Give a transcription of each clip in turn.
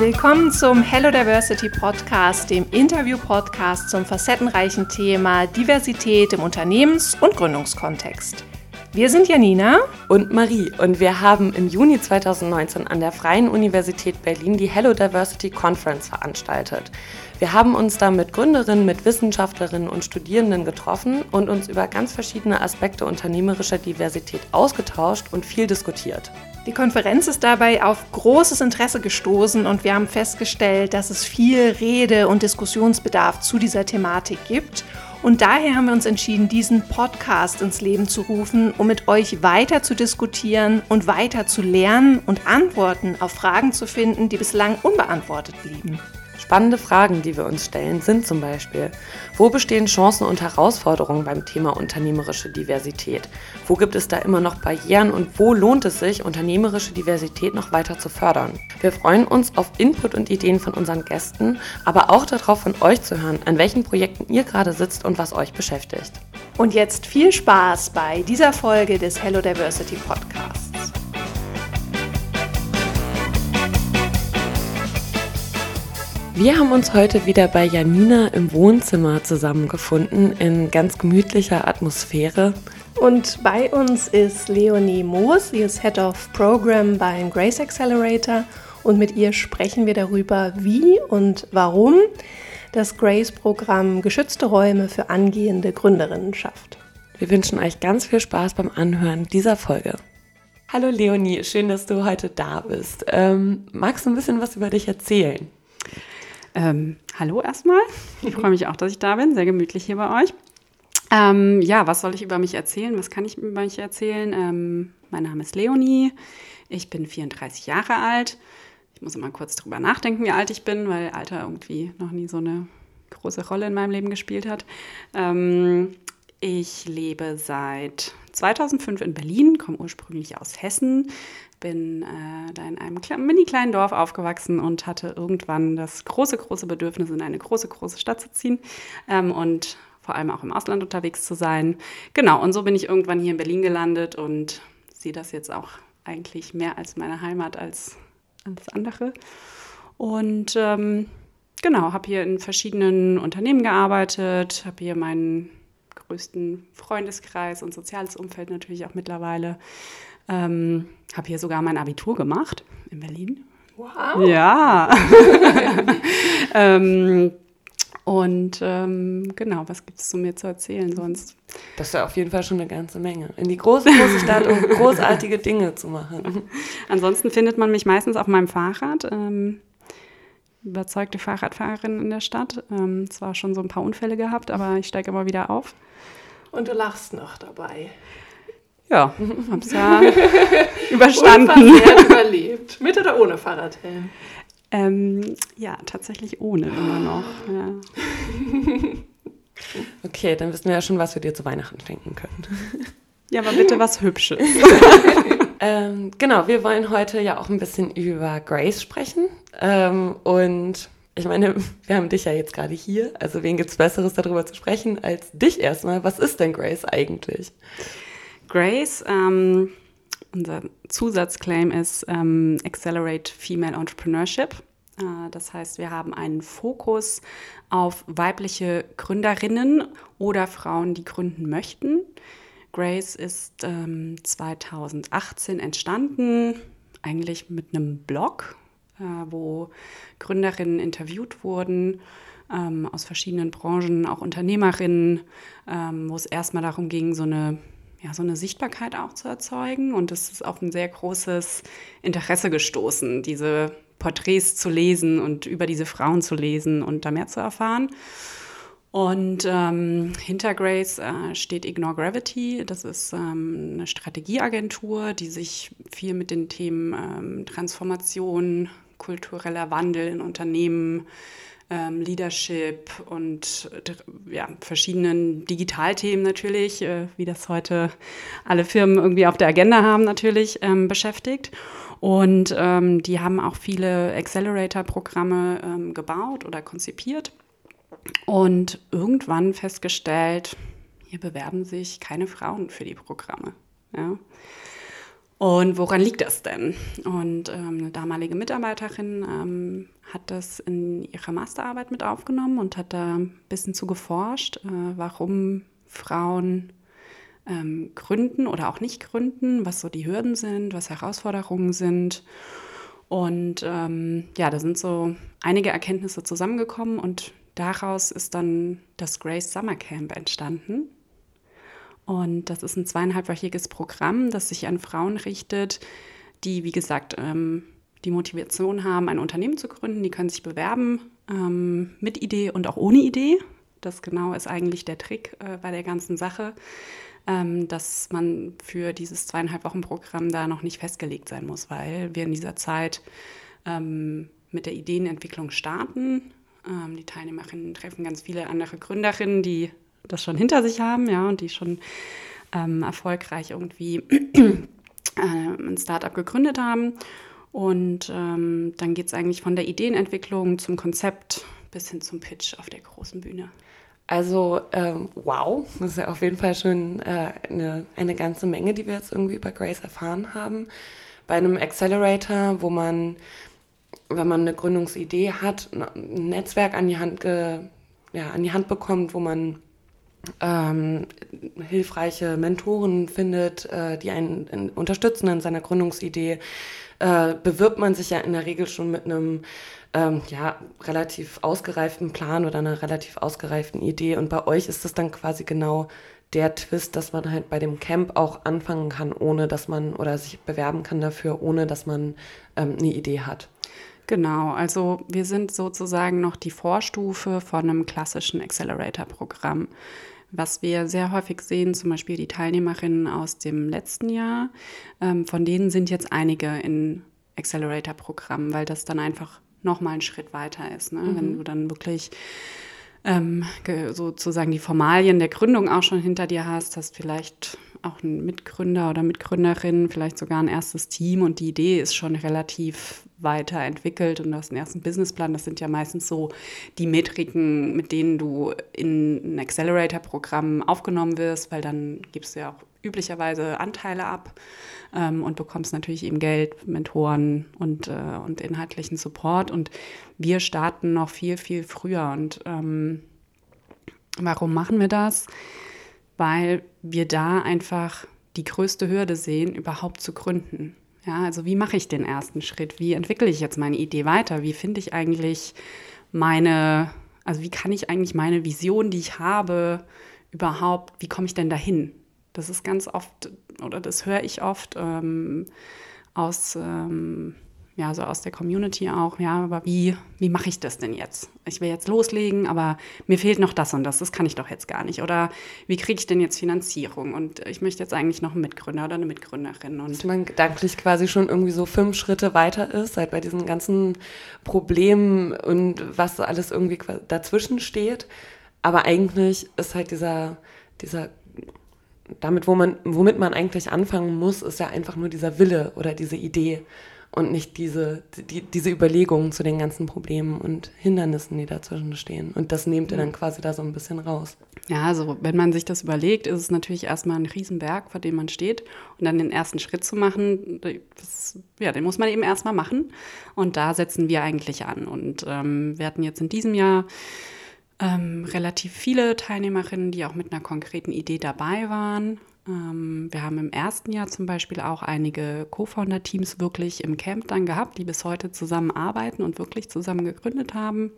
Willkommen zum Hello Diversity Podcast, dem Interview-Podcast zum facettenreichen Thema Diversität im Unternehmens- und Gründungskontext. Wir sind Janina und Marie und wir haben im Juni 2019 an der Freien Universität Berlin die Hello Diversity Conference veranstaltet. Wir haben uns da mit Gründerinnen, mit Wissenschaftlerinnen und Studierenden getroffen und uns über ganz verschiedene Aspekte unternehmerischer Diversität ausgetauscht und viel diskutiert. Die Konferenz ist dabei auf großes Interesse gestoßen und wir haben festgestellt, dass es viel Rede- und Diskussionsbedarf zu dieser Thematik gibt. Und daher haben wir uns entschieden, diesen Podcast ins Leben zu rufen, um mit euch weiter zu diskutieren und weiter zu lernen und Antworten auf Fragen zu finden, die bislang unbeantwortet blieben. Spannende Fragen, die wir uns stellen, sind zum Beispiel, wo bestehen Chancen und Herausforderungen beim Thema unternehmerische Diversität? Wo gibt es da immer noch Barrieren und wo lohnt es sich, unternehmerische Diversität noch weiter zu fördern? Wir freuen uns auf Input und Ideen von unseren Gästen, aber auch darauf von euch zu hören, an welchen Projekten ihr gerade sitzt und was euch beschäftigt. Und jetzt viel Spaß bei dieser Folge des Hello Diversity Podcasts. Wir haben uns heute wieder bei Janina im Wohnzimmer zusammengefunden in ganz gemütlicher Atmosphäre. Und bei uns ist Leonie Moos, sie ist Head of Program beim Grace Accelerator und mit ihr sprechen wir darüber, wie und warum das Grace-Programm geschützte Räume für angehende Gründerinnen schafft. Wir wünschen euch ganz viel Spaß beim Anhören dieser Folge. Hallo Leonie, schön, dass du heute da bist. Ähm, magst du ein bisschen was über dich erzählen? Ähm, hallo erstmal. Ich freue mich auch, dass ich da bin. Sehr gemütlich hier bei euch. Ähm, ja, was soll ich über mich erzählen? Was kann ich über mich erzählen? Ähm, mein Name ist Leonie. Ich bin 34 Jahre alt. Ich muss immer kurz drüber nachdenken, wie alt ich bin, weil Alter irgendwie noch nie so eine große Rolle in meinem Leben gespielt hat. Ähm, ich lebe seit 2005 in Berlin, komme ursprünglich aus Hessen, bin äh, da in einem mini kleinen Dorf aufgewachsen und hatte irgendwann das große, große Bedürfnis, in eine große, große Stadt zu ziehen ähm, und vor allem auch im Ausland unterwegs zu sein. Genau, und so bin ich irgendwann hier in Berlin gelandet und sehe das jetzt auch eigentlich mehr als meine Heimat als alles andere. Und ähm, genau, habe hier in verschiedenen Unternehmen gearbeitet, habe hier meinen größten Freundeskreis und soziales Umfeld natürlich auch mittlerweile. Ähm, habe hier sogar mein Abitur gemacht in Berlin. Wow. Ja. ähm, und ähm, genau, was gibt es zu mir zu erzählen sonst? Das ist ja auf jeden Fall schon eine ganze Menge. In die große, große Stadt, um großartige Dinge zu machen. Ansonsten findet man mich meistens auf meinem Fahrrad. Ähm, überzeugte Fahrradfahrerin in der Stadt. Ähm, zwar schon so ein paar Unfälle gehabt, aber ich steige immer wieder auf. Und du lachst noch dabei. Ja, hab's ja überstanden. überlebt. Mit oder ohne Fahrradhelm? Ähm, ja, tatsächlich ohne immer noch. Ja. Okay, dann wissen wir ja schon, was wir dir zu Weihnachten schenken können. Ja, aber bitte was Hübsches. ähm, genau, wir wollen heute ja auch ein bisschen über Grace sprechen. Ähm, und ich meine, wir haben dich ja jetzt gerade hier. Also wen gibt es Besseres darüber zu sprechen als dich erstmal? Was ist denn Grace eigentlich? Grace, ähm, unser Zusatzclaim ist ähm, Accelerate Female Entrepreneurship. Äh, das heißt, wir haben einen Fokus auf weibliche Gründerinnen oder Frauen, die gründen möchten. Grace ist ähm, 2018 entstanden, eigentlich mit einem Blog, äh, wo Gründerinnen interviewt wurden ähm, aus verschiedenen Branchen, auch Unternehmerinnen, ähm, wo es erstmal darum ging, so eine ja, so eine Sichtbarkeit auch zu erzeugen. Und es ist auf ein sehr großes Interesse gestoßen, diese Porträts zu lesen und über diese Frauen zu lesen und da mehr zu erfahren. Und ähm, hinter Grace äh, steht Ignore Gravity. Das ist ähm, eine Strategieagentur, die sich viel mit den Themen ähm, Transformation, kultureller Wandel in Unternehmen, ähm, Leadership und ja, verschiedenen Digitalthemen natürlich, äh, wie das heute alle Firmen irgendwie auf der Agenda haben, natürlich ähm, beschäftigt. Und ähm, die haben auch viele Accelerator-Programme ähm, gebaut oder konzipiert und irgendwann festgestellt, hier bewerben sich keine Frauen für die Programme. Ja. Und woran liegt das denn? Und ähm, eine damalige Mitarbeiterin ähm, hat das in ihrer Masterarbeit mit aufgenommen und hat da ein bisschen zu geforscht, äh, warum Frauen ähm, gründen oder auch nicht gründen, was so die Hürden sind, was Herausforderungen sind. Und ähm, ja, da sind so einige Erkenntnisse zusammengekommen und daraus ist dann das Grace Summer Camp entstanden. Und das ist ein zweieinhalbwöchiges Programm, das sich an Frauen richtet, die, wie gesagt, ähm, die Motivation haben, ein Unternehmen zu gründen. Die können sich bewerben ähm, mit Idee und auch ohne Idee. Das genau ist eigentlich der Trick äh, bei der ganzen Sache, ähm, dass man für dieses zweieinhalb Wochen Programm da noch nicht festgelegt sein muss, weil wir in dieser Zeit ähm, mit der Ideenentwicklung starten. Ähm, die Teilnehmerinnen treffen ganz viele andere Gründerinnen, die das schon hinter sich haben, ja, und die schon ähm, erfolgreich irgendwie äh, ein Startup gegründet haben. Und ähm, dann geht es eigentlich von der Ideenentwicklung zum Konzept bis hin zum Pitch auf der großen Bühne. Also ähm, wow, das ist ja auf jeden Fall schon äh, eine, eine ganze Menge, die wir jetzt irgendwie über Grace erfahren haben. Bei einem Accelerator, wo man, wenn man eine Gründungsidee hat, ein Netzwerk an die Hand, ge, ja, an die Hand bekommt, wo man ähm, hilfreiche Mentoren findet, äh, die einen in, unterstützen in seiner Gründungsidee, äh, bewirbt man sich ja in der Regel schon mit einem ähm, ja, relativ ausgereiften Plan oder einer relativ ausgereiften Idee. Und bei euch ist das dann quasi genau der Twist, dass man halt bei dem Camp auch anfangen kann, ohne dass man oder sich bewerben kann dafür, ohne dass man ähm, eine Idee hat. Genau, also wir sind sozusagen noch die Vorstufe von einem klassischen Accelerator-Programm. Was wir sehr häufig sehen, zum Beispiel die Teilnehmerinnen aus dem letzten Jahr, ähm, von denen sind jetzt einige in Accelerator-Programmen, weil das dann einfach nochmal einen Schritt weiter ist. Ne? Mhm. Wenn du dann wirklich ähm, sozusagen die Formalien der Gründung auch schon hinter dir hast, hast vielleicht auch einen Mitgründer oder Mitgründerin, vielleicht sogar ein erstes Team und die Idee ist schon relativ weiterentwickelt und du hast einen ersten Businessplan. Das sind ja meistens so die Metriken, mit denen du in ein Accelerator-Programm aufgenommen wirst, weil dann gibst du ja auch üblicherweise Anteile ab ähm, und bekommst natürlich eben Geld, Mentoren und, äh, und inhaltlichen Support. Und wir starten noch viel, viel früher. Und ähm, warum machen wir das? Weil wir da einfach die größte Hürde sehen, überhaupt zu gründen. Ja, also wie mache ich den ersten Schritt? Wie entwickle ich jetzt meine Idee weiter? Wie finde ich eigentlich meine, also wie kann ich eigentlich meine Vision, die ich habe, überhaupt, wie komme ich denn dahin? Das ist ganz oft, oder das höre ich oft ähm, aus, ähm, ja, so aus der Community auch, ja, aber wie, wie mache ich das denn jetzt? Ich will jetzt loslegen, aber mir fehlt noch das und das, das kann ich doch jetzt gar nicht. Oder wie kriege ich denn jetzt Finanzierung? Und ich möchte jetzt eigentlich noch einen Mitgründer oder eine Mitgründerin. Und Dass man gedanklich quasi schon irgendwie so fünf Schritte weiter ist, halt bei diesen ganzen Problemen und was alles irgendwie dazwischen steht. Aber eigentlich ist halt dieser, dieser damit, wo man, womit man eigentlich anfangen muss, ist ja einfach nur dieser Wille oder diese Idee und nicht diese, die, diese Überlegungen zu den ganzen Problemen und Hindernissen, die dazwischen stehen. Und das nehmt ihr dann quasi da so ein bisschen raus. Ja, also wenn man sich das überlegt, ist es natürlich erstmal ein Riesenberg, vor dem man steht. Und dann den ersten Schritt zu machen, das, ja, den muss man eben erstmal machen. Und da setzen wir eigentlich an. Und ähm, wir hatten jetzt in diesem Jahr ähm, relativ viele Teilnehmerinnen, die auch mit einer konkreten Idee dabei waren. Ähm, wir haben im ersten Jahr zum Beispiel auch einige Co-Founder-Teams wirklich im Camp dann gehabt, die bis heute zusammenarbeiten und wirklich zusammen gegründet haben.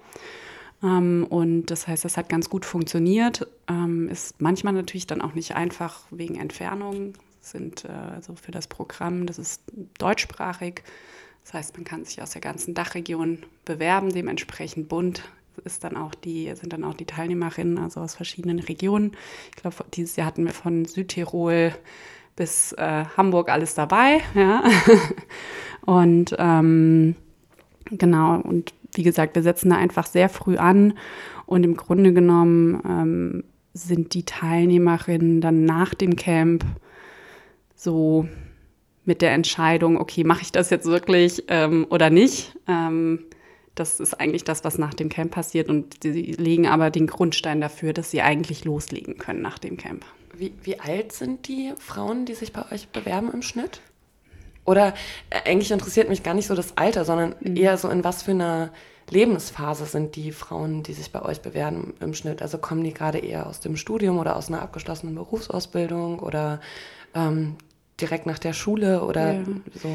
Ähm, und das heißt, das hat ganz gut funktioniert. Ähm, ist manchmal natürlich dann auch nicht einfach wegen Entfernung. Sind äh, also für das Programm, das ist deutschsprachig. Das heißt, man kann sich aus der ganzen Dachregion bewerben, dementsprechend bunt ist dann auch die, sind dann auch die Teilnehmerinnen, also aus verschiedenen Regionen. Ich glaube, dieses Jahr hatten wir von Südtirol bis äh, Hamburg alles dabei. Ja. und ähm, genau, und wie gesagt, wir setzen da einfach sehr früh an und im Grunde genommen ähm, sind die Teilnehmerinnen dann nach dem Camp so mit der Entscheidung, okay, mache ich das jetzt wirklich ähm, oder nicht? Ähm, das ist eigentlich das, was nach dem Camp passiert. Und sie legen aber den Grundstein dafür, dass sie eigentlich loslegen können nach dem Camp. Wie, wie alt sind die Frauen, die sich bei euch bewerben im Schnitt? Oder äh, eigentlich interessiert mich gar nicht so das Alter, sondern mhm. eher so in was für einer Lebensphase sind die Frauen, die sich bei euch bewerben im Schnitt? Also kommen die gerade eher aus dem Studium oder aus einer abgeschlossenen Berufsausbildung oder ähm, direkt nach der Schule oder ja. so?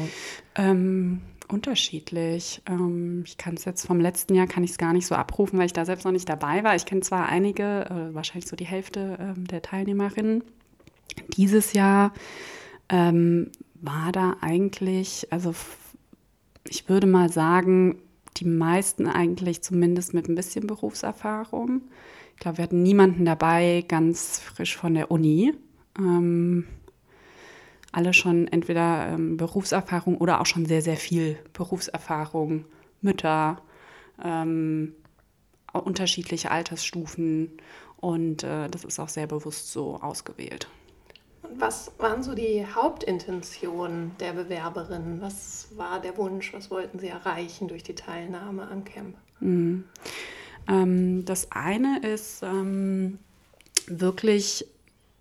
Ähm, unterschiedlich. Ähm, ich kann es jetzt vom letzten Jahr kann ich es gar nicht so abrufen, weil ich da selbst noch nicht dabei war. Ich kenne zwar einige, äh, wahrscheinlich so die Hälfte äh, der Teilnehmerinnen. Dieses Jahr ähm, war da eigentlich, also ich würde mal sagen, die meisten eigentlich zumindest mit ein bisschen Berufserfahrung. Ich glaube, wir hatten niemanden dabei ganz frisch von der Uni. Ähm, alle schon entweder ähm, Berufserfahrung oder auch schon sehr, sehr viel Berufserfahrung, Mütter, ähm, unterschiedliche Altersstufen und äh, das ist auch sehr bewusst so ausgewählt. Was waren so die Hauptintentionen der Bewerberinnen? Was war der Wunsch? Was wollten sie erreichen durch die Teilnahme am Camp? Mhm. Ähm, das eine ist ähm, wirklich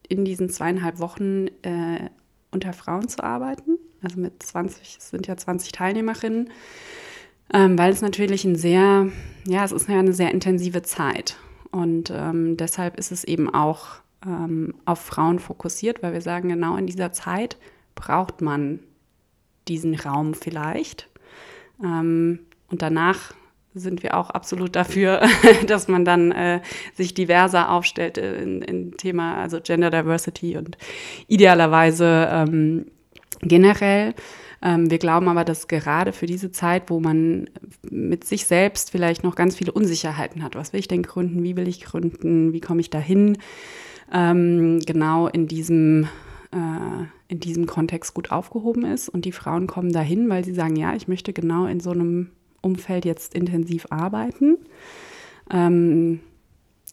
in diesen zweieinhalb Wochen äh, unter Frauen zu arbeiten. Also mit 20, es sind ja 20 Teilnehmerinnen, ähm, weil es natürlich ein sehr, ja, es ist ja eine sehr intensive Zeit. Und ähm, deshalb ist es eben auch ähm, auf Frauen fokussiert, weil wir sagen, genau in dieser Zeit braucht man diesen Raum vielleicht. Ähm, und danach sind wir auch absolut dafür, dass man dann äh, sich diverser aufstellt in, in, Thema also Gender Diversity und idealerweise ähm, generell. Ähm, wir glauben aber, dass gerade für diese Zeit, wo man mit sich selbst vielleicht noch ganz viele Unsicherheiten hat, was will ich denn gründen, wie will ich gründen, wie komme ich dahin, ähm, genau in diesem äh, in diesem Kontext gut aufgehoben ist. Und die Frauen kommen dahin, weil sie sagen, ja, ich möchte genau in so einem Umfeld jetzt intensiv arbeiten. Ähm,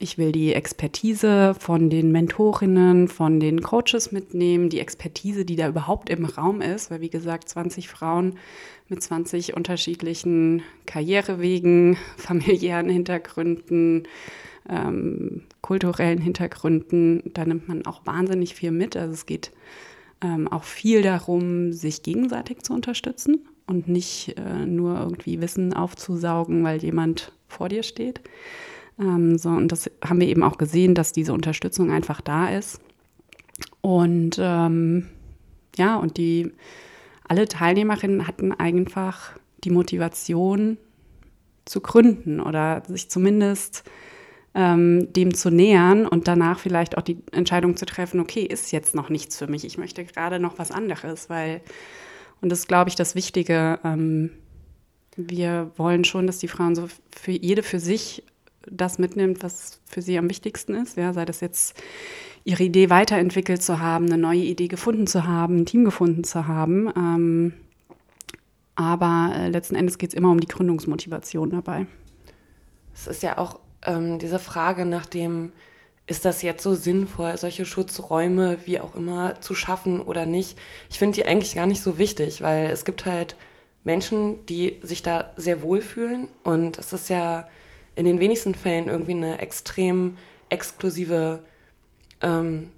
ich will die Expertise von den Mentorinnen, von den Coaches mitnehmen, die Expertise, die da überhaupt im Raum ist, weil wie gesagt, 20 Frauen mit 20 unterschiedlichen Karrierewegen, familiären Hintergründen, ähm, kulturellen Hintergründen, da nimmt man auch wahnsinnig viel mit. Also es geht ähm, auch viel darum, sich gegenseitig zu unterstützen und nicht äh, nur irgendwie Wissen aufzusaugen, weil jemand vor dir steht. Ähm, so, und das haben wir eben auch gesehen, dass diese Unterstützung einfach da ist. Und ähm, ja, und die alle Teilnehmerinnen hatten einfach die Motivation zu gründen oder sich zumindest ähm, dem zu nähern und danach vielleicht auch die Entscheidung zu treffen, okay, ist jetzt noch nichts für mich, ich möchte gerade noch was anderes, weil, und das ist, glaube ich, das Wichtige, ähm, wir wollen schon, dass die Frauen so für jede für sich das mitnimmt, was für sie am wichtigsten ist, ja, sei das jetzt ihre Idee weiterentwickelt zu haben, eine neue Idee gefunden zu haben, ein Team gefunden zu haben. Ähm, aber äh, letzten Endes geht es immer um die Gründungsmotivation dabei. Es ist ja auch ähm, diese Frage nach dem, ist das jetzt so sinnvoll, solche Schutzräume wie auch immer zu schaffen oder nicht? Ich finde die eigentlich gar nicht so wichtig, weil es gibt halt Menschen, die sich da sehr wohl fühlen und es ist ja in den wenigsten Fällen irgendwie eine extrem exklusive ähm,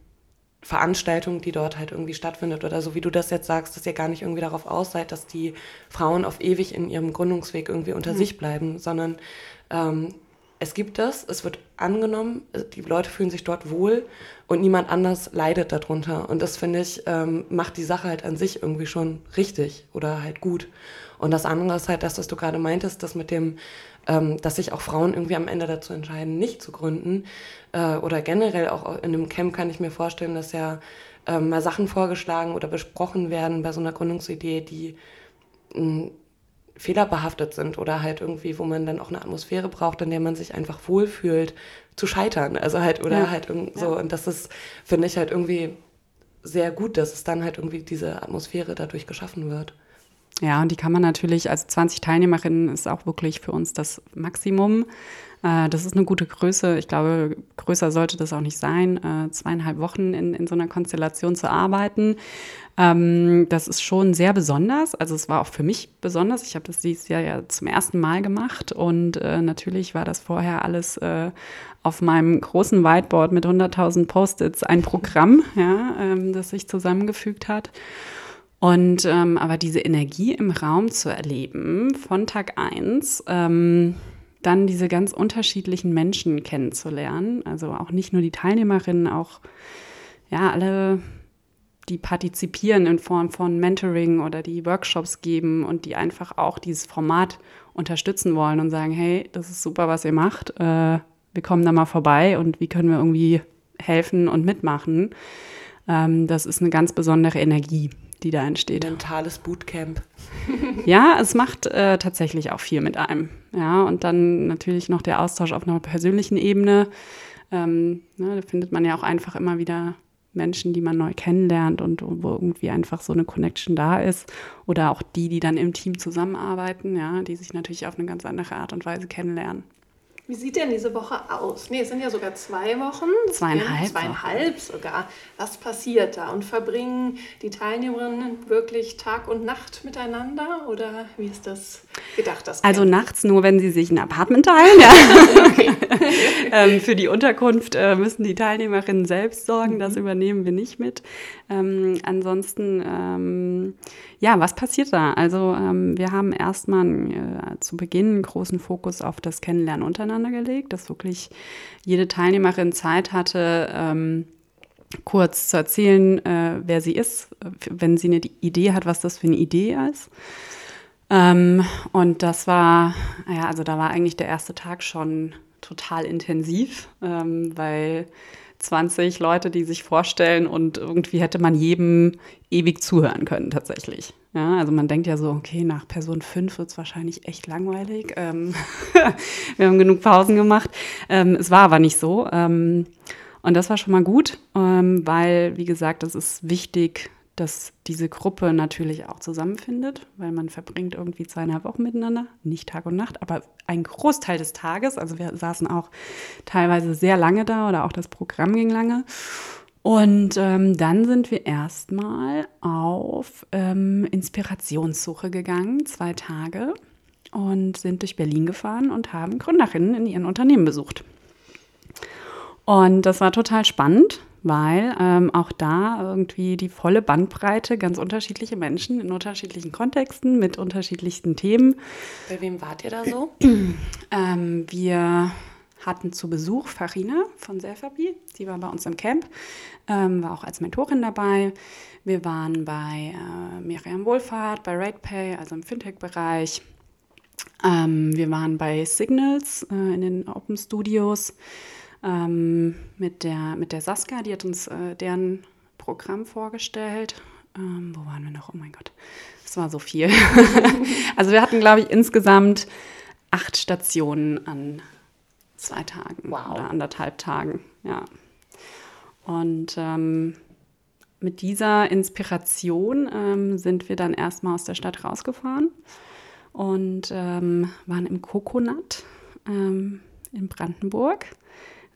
Veranstaltung, die dort halt irgendwie stattfindet oder so wie du das jetzt sagst, dass ihr gar nicht irgendwie darauf aus seid, dass die Frauen auf ewig in ihrem Gründungsweg irgendwie unter mhm. sich bleiben, sondern ähm, es gibt das, es wird angenommen, die Leute fühlen sich dort wohl und niemand anders leidet darunter. Und das finde ich, ähm, macht die Sache halt an sich irgendwie schon richtig oder halt gut. Und das andere ist halt das, was du gerade meintest, das mit dem, ähm, dass sich auch Frauen irgendwie am Ende dazu entscheiden, nicht zu gründen. Äh, oder generell auch in einem Camp kann ich mir vorstellen, dass ja ähm, mal Sachen vorgeschlagen oder besprochen werden bei so einer Gründungsidee, die mh, fehlerbehaftet sind oder halt irgendwie, wo man dann auch eine Atmosphäre braucht, in der man sich einfach wohlfühlt, zu scheitern. Also halt, oder ja. halt so. Ja. Und das ist, finde ich halt irgendwie sehr gut, dass es dann halt irgendwie diese Atmosphäre dadurch geschaffen wird. Ja, und die kann man natürlich, also 20 Teilnehmerinnen ist auch wirklich für uns das Maximum. Äh, das ist eine gute Größe. Ich glaube, größer sollte das auch nicht sein, äh, zweieinhalb Wochen in, in so einer Konstellation zu arbeiten. Ähm, das ist schon sehr besonders. Also es war auch für mich besonders. Ich habe das dieses Jahr ja zum ersten Mal gemacht und äh, natürlich war das vorher alles auf meinem großen Whiteboard mit 100.000 Post-its ein Programm, ja, ähm, das sich zusammengefügt hat. Und ähm, aber diese Energie im Raum zu erleben von Tag 1, ähm, dann diese ganz unterschiedlichen Menschen kennenzulernen, also auch nicht nur die Teilnehmerinnen, auch ja, alle, die partizipieren in Form von Mentoring oder die Workshops geben und die einfach auch dieses Format unterstützen wollen und sagen, hey, das ist super, was ihr macht, äh, wir kommen da mal vorbei und wie können wir irgendwie helfen und mitmachen. Ähm, das ist eine ganz besondere Energie die da entsteht. Mentales Bootcamp. ja, es macht äh, tatsächlich auch viel mit einem. Ja, und dann natürlich noch der Austausch auf einer persönlichen Ebene. Ähm, ne, da findet man ja auch einfach immer wieder Menschen, die man neu kennenlernt und wo irgendwie einfach so eine Connection da ist. Oder auch die, die dann im Team zusammenarbeiten, ja, die sich natürlich auf eine ganz andere Art und Weise kennenlernen. Wie sieht denn diese Woche aus? Nee, es sind ja sogar zwei Wochen. Zweieinhalb. Zweieinhalb sogar. Was passiert da? Und verbringen die Teilnehmerinnen wirklich Tag und Nacht miteinander? Oder wie ist das gedacht? Das also nachts nur, wenn sie sich ein Apartment teilen. Ja. ähm, für die Unterkunft äh, müssen die Teilnehmerinnen selbst sorgen. Das mhm. übernehmen wir nicht mit. Ähm, ansonsten, ähm, ja, was passiert da? Also ähm, wir haben erstmal äh, zu Beginn einen großen Fokus auf das Kennenlernen untereinander gelegt, dass wirklich jede Teilnehmerin Zeit hatte, ähm, kurz zu erzählen, äh, wer sie ist, wenn sie eine Idee hat, was das für eine Idee ist. Ähm, und das war, ja, also da war eigentlich der erste Tag schon total intensiv, ähm, weil 20 Leute, die sich vorstellen und irgendwie hätte man jedem ewig zuhören können tatsächlich. Ja, also man denkt ja so, okay, nach Person 5 wird es wahrscheinlich echt langweilig. Ähm wir haben genug Pausen gemacht. Ähm, es war aber nicht so. Ähm, und das war schon mal gut, ähm, weil, wie gesagt, es ist wichtig, dass diese Gruppe natürlich auch zusammenfindet, weil man verbringt irgendwie zweieinhalb Wochen miteinander, nicht Tag und Nacht, aber ein Großteil des Tages. Also wir saßen auch teilweise sehr lange da oder auch das Programm ging lange. Und ähm, dann sind wir erstmal auf ähm, Inspirationssuche gegangen, zwei Tage, und sind durch Berlin gefahren und haben Gründerinnen in ihren Unternehmen besucht. Und das war total spannend, weil ähm, auch da irgendwie die volle Bandbreite, ganz unterschiedliche Menschen in unterschiedlichen Kontexten mit unterschiedlichsten Themen. Bei wem wart ihr da so? ähm, wir hatten zu Besuch Farina von Selfabi, die war bei uns im Camp, ähm, war auch als Mentorin dabei. Wir waren bei äh, Miriam Wohlfahrt, bei RatePay, also im Fintech-Bereich. Ähm, wir waren bei Signals äh, in den Open Studios ähm, mit, der, mit der Saskia, die hat uns äh, deren Programm vorgestellt. Ähm, wo waren wir noch? Oh mein Gott, das war so viel. also wir hatten, glaube ich, insgesamt acht Stationen an zwei Tagen wow. oder anderthalb Tagen. Ja. Und ähm, mit dieser Inspiration ähm, sind wir dann erstmal aus der Stadt rausgefahren und ähm, waren im Coconut ähm, in Brandenburg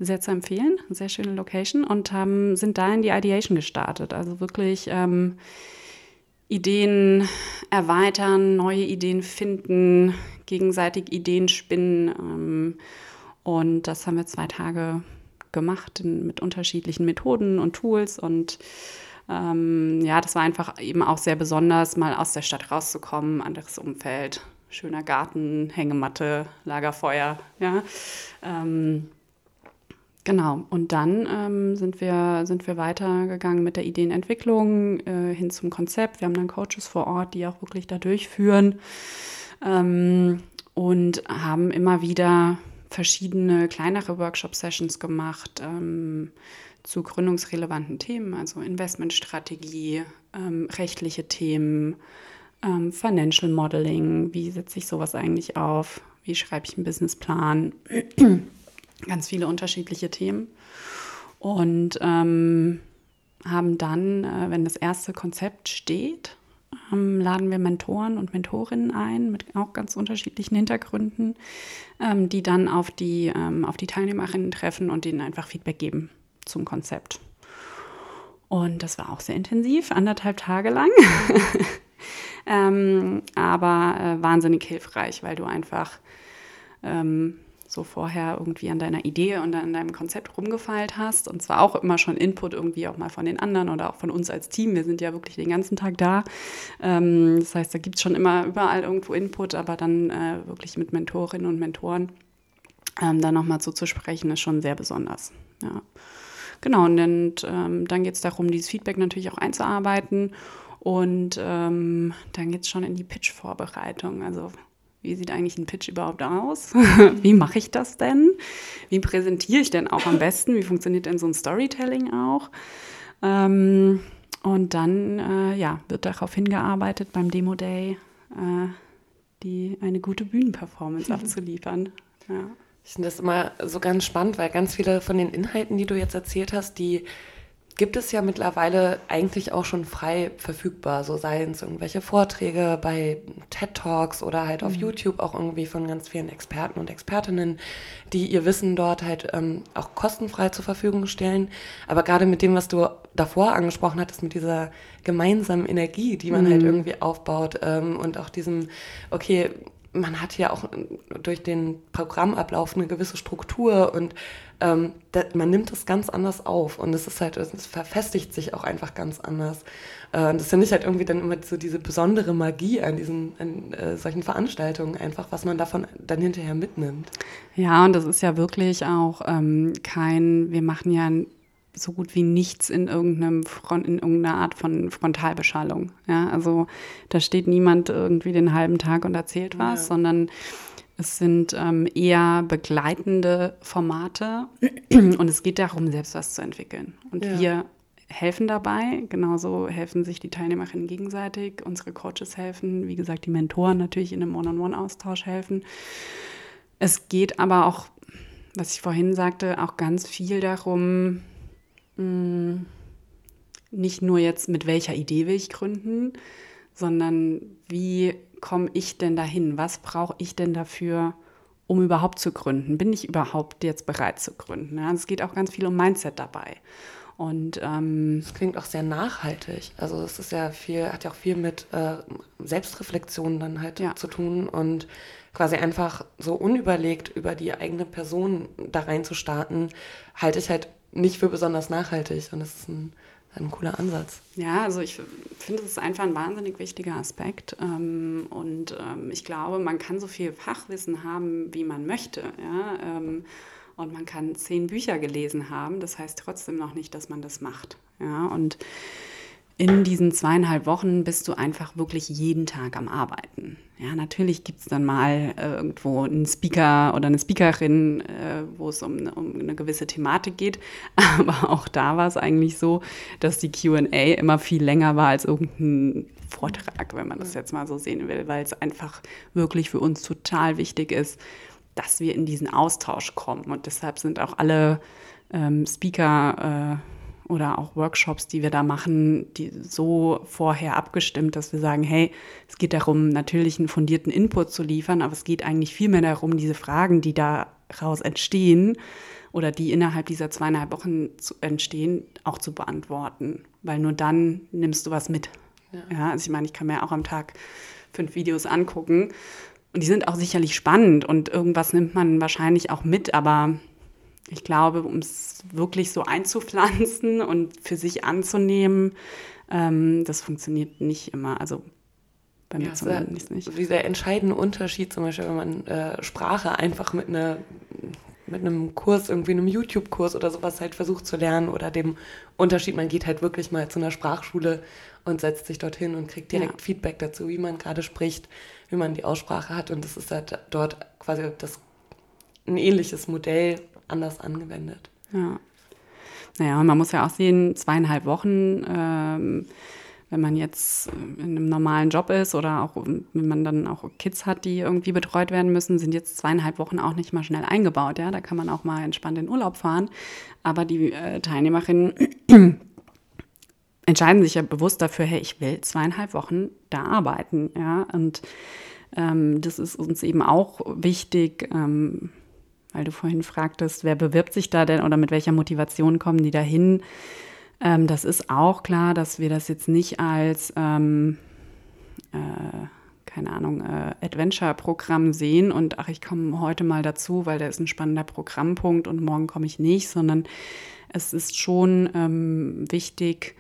sehr zu empfehlen. Sehr schöne Location und haben, sind da in die Ideation gestartet. Also wirklich ähm, Ideen erweitern, neue Ideen finden, gegenseitig Ideen spinnen. Ähm, und das haben wir zwei Tage gemacht in, mit unterschiedlichen Methoden und Tools. Und ähm, ja, das war einfach eben auch sehr besonders, mal aus der Stadt rauszukommen, anderes Umfeld, schöner Garten, Hängematte, Lagerfeuer. Ja. Ähm, Genau, und dann ähm, sind, wir, sind wir weitergegangen mit der Ideenentwicklung äh, hin zum Konzept. Wir haben dann Coaches vor Ort, die auch wirklich da durchführen ähm, und haben immer wieder verschiedene kleinere Workshop-Sessions gemacht ähm, zu gründungsrelevanten Themen, also Investmentstrategie, ähm, rechtliche Themen, ähm, Financial Modeling, wie setze ich sowas eigentlich auf, wie schreibe ich einen Businessplan ganz viele unterschiedliche Themen. Und ähm, haben dann, äh, wenn das erste Konzept steht, ähm, laden wir Mentoren und Mentorinnen ein mit auch ganz unterschiedlichen Hintergründen, ähm, die dann auf die, ähm, auf die Teilnehmerinnen treffen und ihnen einfach Feedback geben zum Konzept. Und das war auch sehr intensiv, anderthalb Tage lang. ähm, aber äh, wahnsinnig hilfreich, weil du einfach ähm, so vorher irgendwie an deiner Idee und an deinem Konzept rumgefeilt hast. Und zwar auch immer schon Input irgendwie auch mal von den anderen oder auch von uns als Team. Wir sind ja wirklich den ganzen Tag da. Ähm, das heißt, da gibt es schon immer überall irgendwo Input, aber dann äh, wirklich mit Mentorinnen und Mentoren ähm, da nochmal so zu sprechen, ist schon sehr besonders. Ja. Genau, und dann, ähm, dann geht es darum, dieses Feedback natürlich auch einzuarbeiten. Und ähm, dann geht es schon in die Pitch-Vorbereitung. Also wie sieht eigentlich ein Pitch überhaupt aus? wie mache ich das denn? Wie präsentiere ich denn auch am besten? Wie funktioniert denn so ein Storytelling auch? Ähm, und dann äh, ja, wird darauf hingearbeitet, beim Demo Day äh, die, eine gute Bühnenperformance abzuliefern. Ja. Ich finde das immer so ganz spannend, weil ganz viele von den Inhalten, die du jetzt erzählt hast, die gibt es ja mittlerweile eigentlich auch schon frei verfügbar. So seien es irgendwelche Vorträge bei TED Talks oder halt auf mhm. YouTube auch irgendwie von ganz vielen Experten und Expertinnen, die ihr Wissen dort halt ähm, auch kostenfrei zur Verfügung stellen. Aber gerade mit dem, was du davor angesprochen hattest, mit dieser gemeinsamen Energie, die man halt mhm. halt irgendwie aufbaut ähm, und auch diesem, okay, man hat ja auch durch den Programmablauf eine gewisse Struktur und ähm, das, man nimmt es ganz anders auf und es ist halt, es verfestigt sich auch einfach ganz anders. Äh, das finde ich halt irgendwie dann immer so diese besondere Magie an diesen an, äh, solchen Veranstaltungen einfach, was man davon dann hinterher mitnimmt. Ja, und das ist ja wirklich auch ähm, kein, wir machen ja so gut wie nichts in irgendeinem Front, in irgendeiner Art von Frontalbeschallung. Ja, also da steht niemand irgendwie den halben Tag und erzählt was, ja. sondern es sind ähm, eher begleitende Formate und es geht darum, selbst was zu entwickeln. Und ja. wir helfen dabei, genauso helfen sich die Teilnehmerinnen gegenseitig, unsere Coaches helfen, wie gesagt, die Mentoren natürlich in einem One-on-One-Austausch helfen. Es geht aber auch, was ich vorhin sagte, auch ganz viel darum, hm, nicht nur jetzt mit welcher Idee will ich gründen, sondern wie komme ich denn dahin? Was brauche ich denn dafür, um überhaupt zu gründen? Bin ich überhaupt jetzt bereit zu gründen? Ja, es geht auch ganz viel um Mindset dabei. Und ähm, das klingt auch sehr nachhaltig. Also es ist ja viel, hat ja auch viel mit äh, Selbstreflexion dann halt ja. zu tun und quasi einfach so unüberlegt über die eigene Person da rein zu starten, halte ich halt nicht für besonders nachhaltig. Und das ist ein, ein cooler Ansatz. Ja, also ich finde, es ist einfach ein wahnsinnig wichtiger Aspekt. Ähm, und ähm, ich glaube, man kann so viel Fachwissen haben, wie man möchte. Ähm, und man kann zehn Bücher gelesen haben. Das heißt trotzdem noch nicht, dass man das macht. Ja? Und in diesen zweieinhalb Wochen bist du einfach wirklich jeden Tag am Arbeiten. Ja, natürlich gibt es dann mal äh, irgendwo einen Speaker oder eine Speakerin, äh, wo es um, um, eine gewisse Thematik geht. Aber auch da war es eigentlich so, dass die QA immer viel länger war als irgendein Vortrag, wenn man das jetzt mal so sehen will, weil es einfach wirklich für uns total wichtig ist, dass wir in diesen Austausch kommen. Und deshalb sind auch alle ähm, Speaker. Äh, oder auch Workshops, die wir da machen, die so vorher abgestimmt, dass wir sagen, hey, es geht darum, natürlich einen fundierten Input zu liefern, aber es geht eigentlich vielmehr darum, diese Fragen, die daraus entstehen oder die innerhalb dieser zweieinhalb Wochen zu, entstehen, auch zu beantworten. Weil nur dann nimmst du was mit. Ja. ja, also ich meine, ich kann mir auch am Tag fünf Videos angucken und die sind auch sicherlich spannend und irgendwas nimmt man wahrscheinlich auch mit, aber ich glaube, um es wirklich so einzupflanzen und für sich anzunehmen, ähm, das funktioniert nicht immer. Also bei mir ja, zumindest nicht. Dieser entscheidende Unterschied, zum Beispiel, wenn man äh, Sprache einfach mit einer mit einem Kurs, irgendwie einem YouTube-Kurs oder sowas halt versucht zu lernen oder dem Unterschied, man geht halt wirklich mal zu einer Sprachschule und setzt sich dorthin und kriegt direkt ja. Feedback dazu, wie man gerade spricht, wie man die Aussprache hat und das ist halt dort quasi das ein ähnliches Modell anders angewendet. Ja. Naja, und man muss ja auch sehen, zweieinhalb Wochen, ähm, wenn man jetzt in einem normalen Job ist oder auch wenn man dann auch Kids hat, die irgendwie betreut werden müssen, sind jetzt zweieinhalb Wochen auch nicht mal schnell eingebaut. Ja, da kann man auch mal entspannt in Urlaub fahren. Aber die äh, Teilnehmerinnen entscheiden sich ja bewusst dafür, hey, ich will zweieinhalb Wochen da arbeiten. Ja, und ähm, das ist uns eben auch wichtig. Ähm, weil du vorhin fragtest, wer bewirbt sich da denn oder mit welcher Motivation kommen die da hin? Ähm, das ist auch klar, dass wir das jetzt nicht als ähm, äh, keine Ahnung, äh, Adventure-Programm sehen und ach, ich komme heute mal dazu, weil da ist ein spannender Programmpunkt und morgen komme ich nicht, sondern es ist schon ähm, wichtig,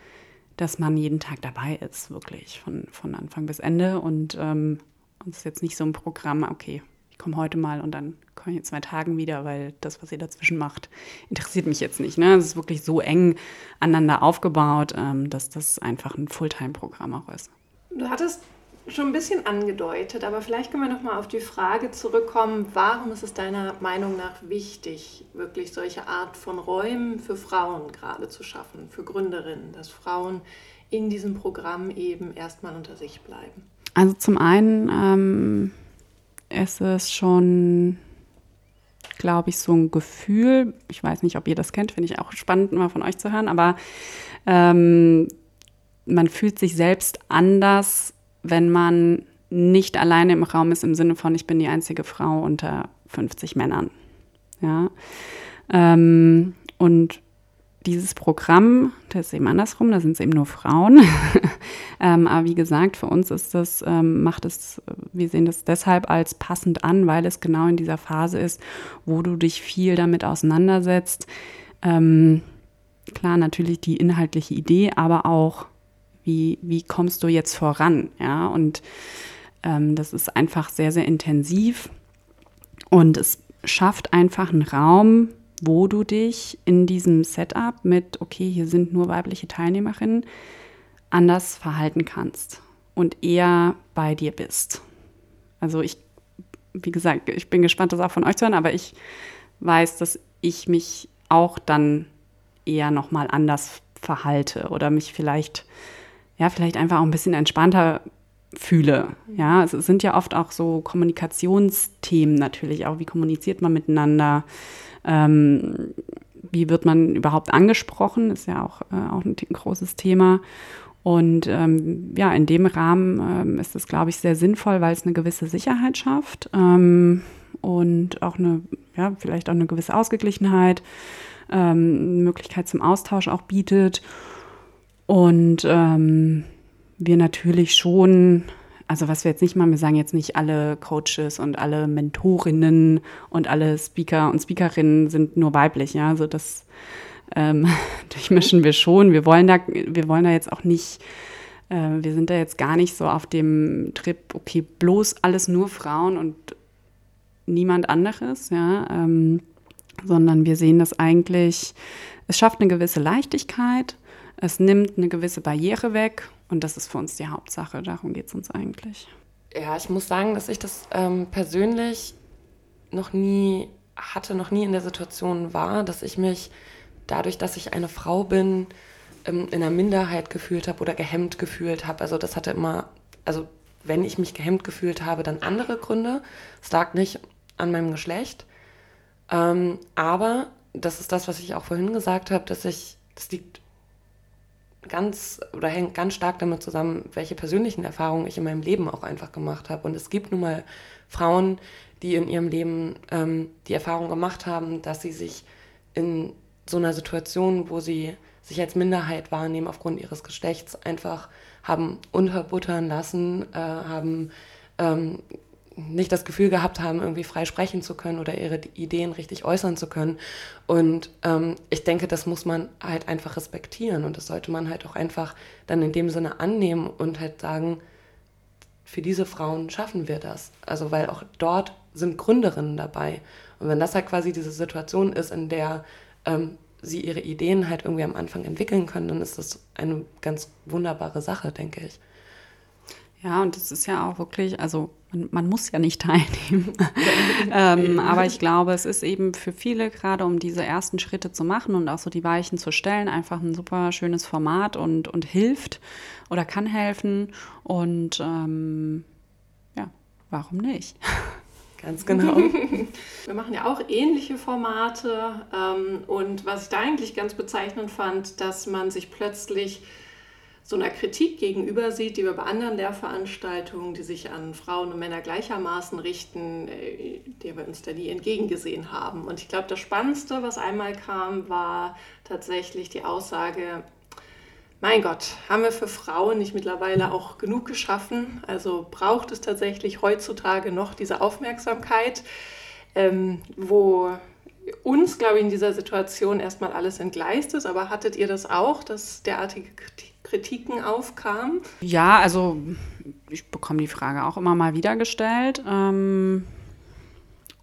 dass man jeden Tag dabei ist, wirklich von, von Anfang bis Ende und ähm, ist jetzt nicht so ein Programm, okay, ich komme heute mal und dann komme ich in zwei Tagen wieder, weil das, was ihr dazwischen macht, interessiert mich jetzt nicht. Ne? Es ist wirklich so eng aneinander aufgebaut, ähm, dass das einfach ein Fulltime-Programm auch ist. Du hattest schon ein bisschen angedeutet, aber vielleicht können wir noch mal auf die Frage zurückkommen, warum ist es deiner Meinung nach wichtig, wirklich solche Art von Räumen für Frauen gerade zu schaffen, für Gründerinnen, dass Frauen in diesem Programm eben erstmal unter sich bleiben? Also zum einen ähm, ist es schon, glaube ich, so ein Gefühl, ich weiß nicht, ob ihr das kennt, finde ich auch spannend, mal von euch zu hören, aber ähm, man fühlt sich selbst anders, wenn man nicht alleine im Raum ist, im Sinne von, ich bin die einzige Frau unter 50 Männern. Ja. Ähm, und dieses Programm, das ist eben andersrum, da sind es eben nur Frauen. ähm, aber wie gesagt, für uns ist das, ähm, macht es, wir sehen das deshalb als passend an, weil es genau in dieser Phase ist, wo du dich viel damit auseinandersetzt. Ähm, klar, natürlich die inhaltliche Idee, aber auch, wie, wie kommst du jetzt voran? Ja, und ähm, das ist einfach sehr, sehr intensiv und es schafft einfach einen Raum, wo du dich in diesem Setup mit, okay, hier sind nur weibliche Teilnehmerinnen, anders verhalten kannst und eher bei dir bist. Also ich, wie gesagt, ich bin gespannt, das auch von euch zu hören, aber ich weiß, dass ich mich auch dann eher nochmal anders verhalte oder mich vielleicht, ja, vielleicht einfach auch ein bisschen entspannter fühle. Ja, es sind ja oft auch so Kommunikationsthemen natürlich auch. Wie kommuniziert man miteinander? Ähm, wie wird man überhaupt angesprochen? Ist ja auch, äh, auch ein, großes Thema. Und ähm, ja, in dem Rahmen ähm, ist es, glaube ich, sehr sinnvoll, weil es eine gewisse Sicherheit schafft ähm, und auch eine, ja, vielleicht auch eine gewisse Ausgeglichenheit, ähm, Möglichkeit zum Austausch auch bietet. Und ähm, wir natürlich schon also was wir jetzt nicht machen, wir sagen jetzt nicht alle Coaches und alle Mentorinnen und alle Speaker und Speakerinnen sind nur weiblich, ja, also das ähm, durchmischen wir schon. Wir wollen da, wir wollen da jetzt auch nicht, äh, wir sind da jetzt gar nicht so auf dem Trip, okay, bloß alles nur Frauen und niemand anderes, ja, ähm, sondern wir sehen das eigentlich, es schafft eine gewisse Leichtigkeit, es nimmt eine gewisse Barriere weg und das ist für uns die Hauptsache. Darum geht es uns eigentlich. Ja, ich muss sagen, dass ich das ähm, persönlich noch nie hatte, noch nie in der Situation war, dass ich mich dadurch, dass ich eine Frau bin, ähm, in einer Minderheit gefühlt habe oder gehemmt gefühlt habe. Also das hatte immer, also wenn ich mich gehemmt gefühlt habe, dann andere Gründe. Es lag nicht an meinem Geschlecht. Ähm, aber das ist das, was ich auch vorhin gesagt habe, dass ich, das liegt ganz oder hängt ganz stark damit zusammen, welche persönlichen Erfahrungen ich in meinem Leben auch einfach gemacht habe. Und es gibt nun mal Frauen, die in ihrem Leben ähm, die Erfahrung gemacht haben, dass sie sich in so einer Situation, wo sie sich als Minderheit wahrnehmen aufgrund ihres Geschlechts, einfach haben unterbuttern lassen, äh, haben ähm, nicht das Gefühl gehabt haben, irgendwie frei sprechen zu können oder ihre Ideen richtig äußern zu können. Und ähm, ich denke, das muss man halt einfach respektieren und das sollte man halt auch einfach dann in dem Sinne annehmen und halt sagen, für diese Frauen schaffen wir das. Also weil auch dort sind Gründerinnen dabei. Und wenn das halt quasi diese Situation ist, in der ähm, sie ihre Ideen halt irgendwie am Anfang entwickeln können, dann ist das eine ganz wunderbare Sache, denke ich. Ja, und es ist ja auch wirklich, also man, man muss ja nicht teilnehmen. ähm, aber ich glaube, es ist eben für viele, gerade um diese ersten Schritte zu machen und auch so die Weichen zu stellen, einfach ein super schönes Format und, und hilft oder kann helfen. Und ähm, ja, warum nicht? Ganz genau. Wir machen ja auch ähnliche Formate. Ähm, und was ich da eigentlich ganz bezeichnend fand, dass man sich plötzlich so einer Kritik gegenüber sieht, die wir bei anderen Lehrveranstaltungen, die sich an Frauen und Männer gleichermaßen richten, äh, der wir uns da nie entgegengesehen haben. Und ich glaube, das Spannendste, was einmal kam, war tatsächlich die Aussage, mein Gott, haben wir für Frauen nicht mittlerweile auch genug geschaffen? Also braucht es tatsächlich heutzutage noch diese Aufmerksamkeit, ähm, wo uns, glaube ich, in dieser Situation erstmal alles entgleist ist. Aber hattet ihr das auch, dass derartige Kritiken aufkamen? Ja, also ich bekomme die Frage auch immer mal wieder gestellt. Ähm,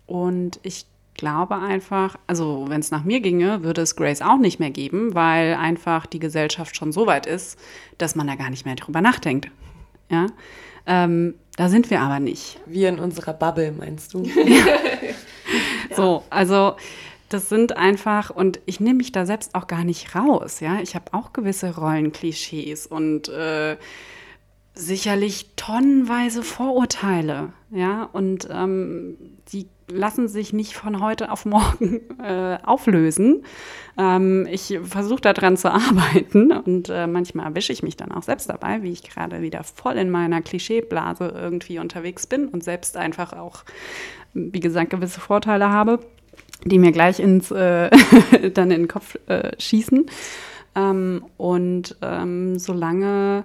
und ich glaube einfach, also wenn es nach mir ginge, würde es Grace auch nicht mehr geben, weil einfach die Gesellschaft schon so weit ist, dass man da gar nicht mehr drüber nachdenkt. Ja, ähm, da sind wir aber nicht. Wir in unserer Bubble, meinst du? ja. So, also das sind einfach, und ich nehme mich da selbst auch gar nicht raus, ja. Ich habe auch gewisse Rollenklischees und äh, sicherlich tonnenweise Vorurteile, ja, und ähm, die lassen sich nicht von heute auf morgen äh, auflösen. Ähm, ich versuche daran zu arbeiten und äh, manchmal erwische ich mich dann auch selbst dabei, wie ich gerade wieder voll in meiner Klischeeblase irgendwie unterwegs bin und selbst einfach auch, wie gesagt, gewisse Vorteile habe, die mir gleich ins äh, dann in den Kopf äh, schießen. Ähm, und ähm, solange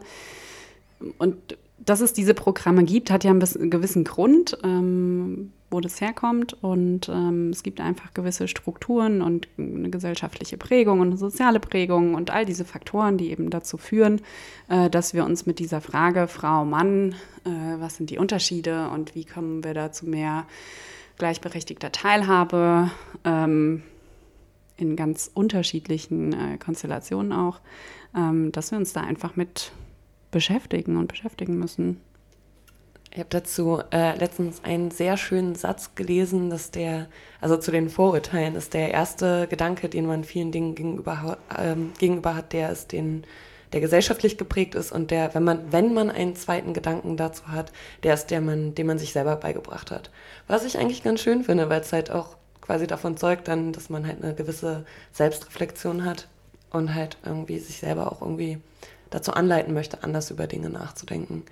und dass es diese Programme gibt, hat ja einen gewissen Grund. Ähm, wo das herkommt. Und ähm, es gibt einfach gewisse Strukturen und eine gesellschaftliche Prägung und eine soziale Prägung und all diese Faktoren, die eben dazu führen, äh, dass wir uns mit dieser Frage Frau, Mann, äh, was sind die Unterschiede und wie kommen wir da zu mehr gleichberechtigter Teilhabe ähm, in ganz unterschiedlichen äh, Konstellationen auch, ähm, dass wir uns da einfach mit beschäftigen und beschäftigen müssen. Ich habe dazu äh, letztens einen sehr schönen Satz gelesen, dass der, also zu den Vorurteilen, ist der erste Gedanke, den man vielen Dingen gegenüber, ähm, gegenüber hat, der ist den, der gesellschaftlich geprägt ist und der, wenn man, wenn man einen zweiten Gedanken dazu hat, der ist der, man, den man sich selber beigebracht hat. Was ich eigentlich ganz schön finde, weil es halt auch quasi davon zeugt dann, dass man halt eine gewisse Selbstreflexion hat und halt irgendwie sich selber auch irgendwie dazu anleiten möchte, anders über Dinge nachzudenken.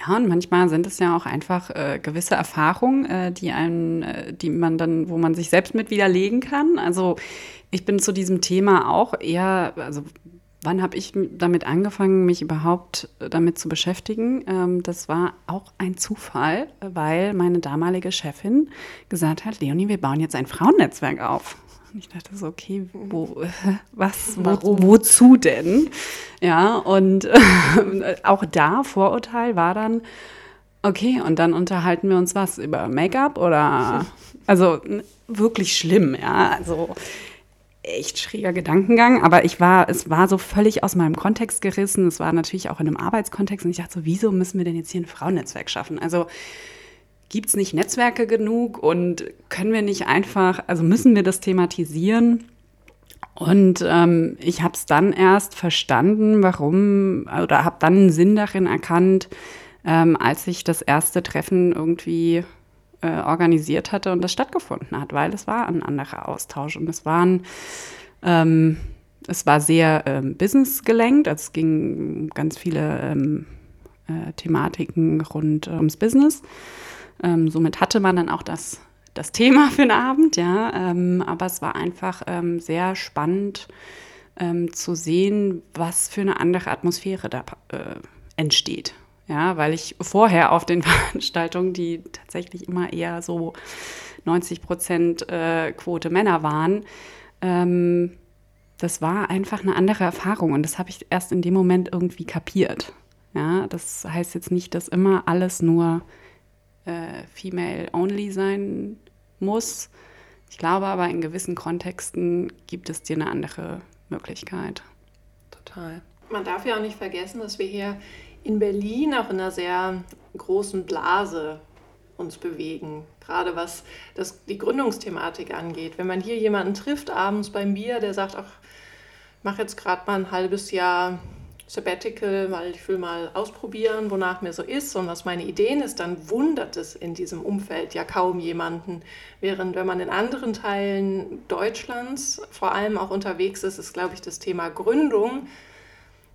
Ja, und manchmal sind es ja auch einfach äh, gewisse Erfahrungen, äh, die einen, äh, die man dann, wo man sich selbst mit widerlegen kann. Also ich bin zu diesem Thema auch eher, also wann habe ich damit angefangen, mich überhaupt äh, damit zu beschäftigen? Ähm, das war auch ein Zufall, weil meine damalige Chefin gesagt hat, Leonie, wir bauen jetzt ein Frauennetzwerk auf. Und ich dachte so, okay, wo, was, wo, wozu denn? Ja, und äh, auch da, Vorurteil war dann, okay, und dann unterhalten wir uns was über Make-up oder, also wirklich schlimm, ja, also echt schräger Gedankengang, aber ich war, es war so völlig aus meinem Kontext gerissen. Es war natürlich auch in einem Arbeitskontext und ich dachte so, wieso müssen wir denn jetzt hier ein Frauennetzwerk schaffen? Also gibt es nicht Netzwerke genug und können wir nicht einfach, also müssen wir das thematisieren? Und ähm, ich habe es dann erst verstanden, warum, oder habe dann einen Sinn darin erkannt, ähm, als ich das erste Treffen irgendwie äh, organisiert hatte und das stattgefunden hat, weil es war ein anderer Austausch und es waren, ähm, es war sehr ähm, businessgelenkt, also es ging ganz viele ähm, äh, Thematiken rund ums Business. Ähm, somit hatte man dann auch das, das Thema für den Abend, ja. Ähm, aber es war einfach ähm, sehr spannend ähm, zu sehen, was für eine andere Atmosphäre da äh, entsteht. Ja, weil ich vorher auf den Veranstaltungen, die tatsächlich immer eher so 90 Prozent äh, Quote Männer waren, ähm, das war einfach eine andere Erfahrung und das habe ich erst in dem Moment irgendwie kapiert. Ja, das heißt jetzt nicht, dass immer alles nur äh, female-only sein muss. Ich glaube aber, in gewissen Kontexten gibt es dir eine andere Möglichkeit. Total. Man darf ja auch nicht vergessen, dass wir hier in Berlin auch in einer sehr großen Blase uns bewegen, gerade was das, die Gründungsthematik angeht. Wenn man hier jemanden trifft abends beim Bier, der sagt, ach, ich mache jetzt gerade mal ein halbes Jahr Sabbatical, weil ich will mal ausprobieren, wonach mir so ist und was meine Ideen ist, dann wundert es in diesem Umfeld ja kaum jemanden. Während wenn man in anderen Teilen Deutschlands vor allem auch unterwegs ist, ist, glaube ich, das Thema Gründung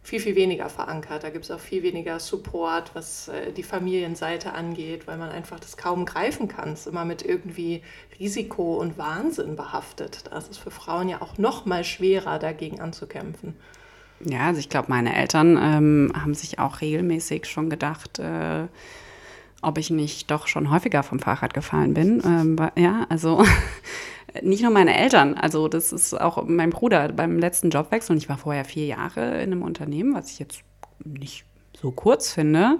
viel, viel weniger verankert. Da gibt es auch viel weniger Support, was äh, die Familienseite angeht, weil man einfach das kaum greifen kann. Es ist immer mit irgendwie Risiko und Wahnsinn behaftet. Das ist für Frauen ja auch noch mal schwerer, dagegen anzukämpfen. Ja, also ich glaube, meine Eltern ähm, haben sich auch regelmäßig schon gedacht, äh, ob ich nicht doch schon häufiger vom Fahrrad gefallen bin. Ähm, ja, also nicht nur meine Eltern, also das ist auch mein Bruder beim letzten Jobwechsel. Und ich war vorher vier Jahre in einem Unternehmen, was ich jetzt nicht so kurz finde.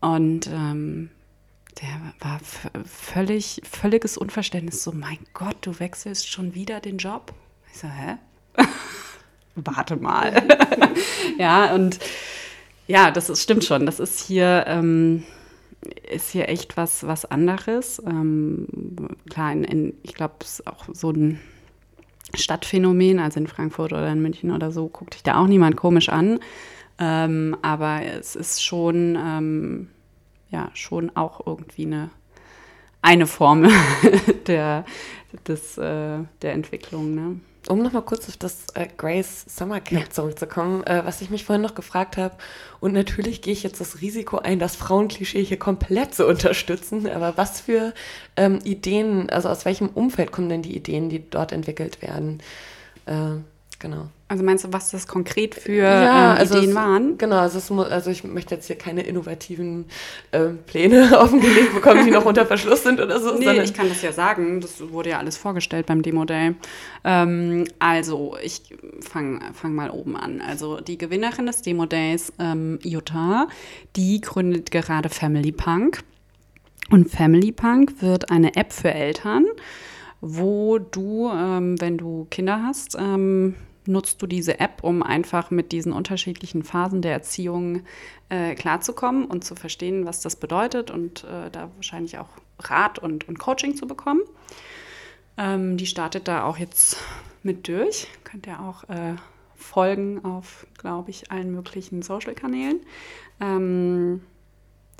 Und ähm, der war völlig, völliges Unverständnis. So, mein Gott, du wechselst schon wieder den Job. Ich so, hä? Warte mal. ja, und ja, das ist, stimmt schon. Das ist hier, ähm, ist hier echt was, was anderes. Ähm, klar, in, in, ich glaube, es ist auch so ein Stadtphänomen, also in Frankfurt oder in München oder so, guckt dich da auch niemand komisch an. Ähm, aber es ist schon, ähm, ja, schon auch irgendwie eine, eine Form der, des, äh, der Entwicklung. Ne? Um nochmal kurz auf das äh, Grace Summer Camp ja. zurückzukommen, äh, was ich mich vorhin noch gefragt habe. Und natürlich gehe ich jetzt das Risiko ein, das Frauenklischee hier komplett zu unterstützen. Aber was für ähm, Ideen, also aus welchem Umfeld kommen denn die Ideen, die dort entwickelt werden? Äh, Genau. Also meinst du, was das konkret für ja, ähm, Ideen es, waren? Genau, also, es, also, ich möchte jetzt hier keine innovativen äh, Pläne offengelegt bekommen, die noch unter Verschluss sind oder so. Nee, ich kann das ja sagen. Das wurde ja alles vorgestellt beim Demo Day. Ähm, also, ich fange fang mal oben an. Also, die Gewinnerin des Demo Days, ähm, Jutta, die gründet gerade Family Punk. Und Family Punk wird eine App für Eltern, wo du, ähm, wenn du Kinder hast, ähm, nutzt du diese App, um einfach mit diesen unterschiedlichen Phasen der Erziehung äh, klarzukommen und zu verstehen, was das bedeutet und äh, da wahrscheinlich auch Rat und, und Coaching zu bekommen. Ähm, die startet da auch jetzt mit durch. Könnt ihr auch äh, folgen auf, glaube ich, allen möglichen Social-Kanälen. Ähm,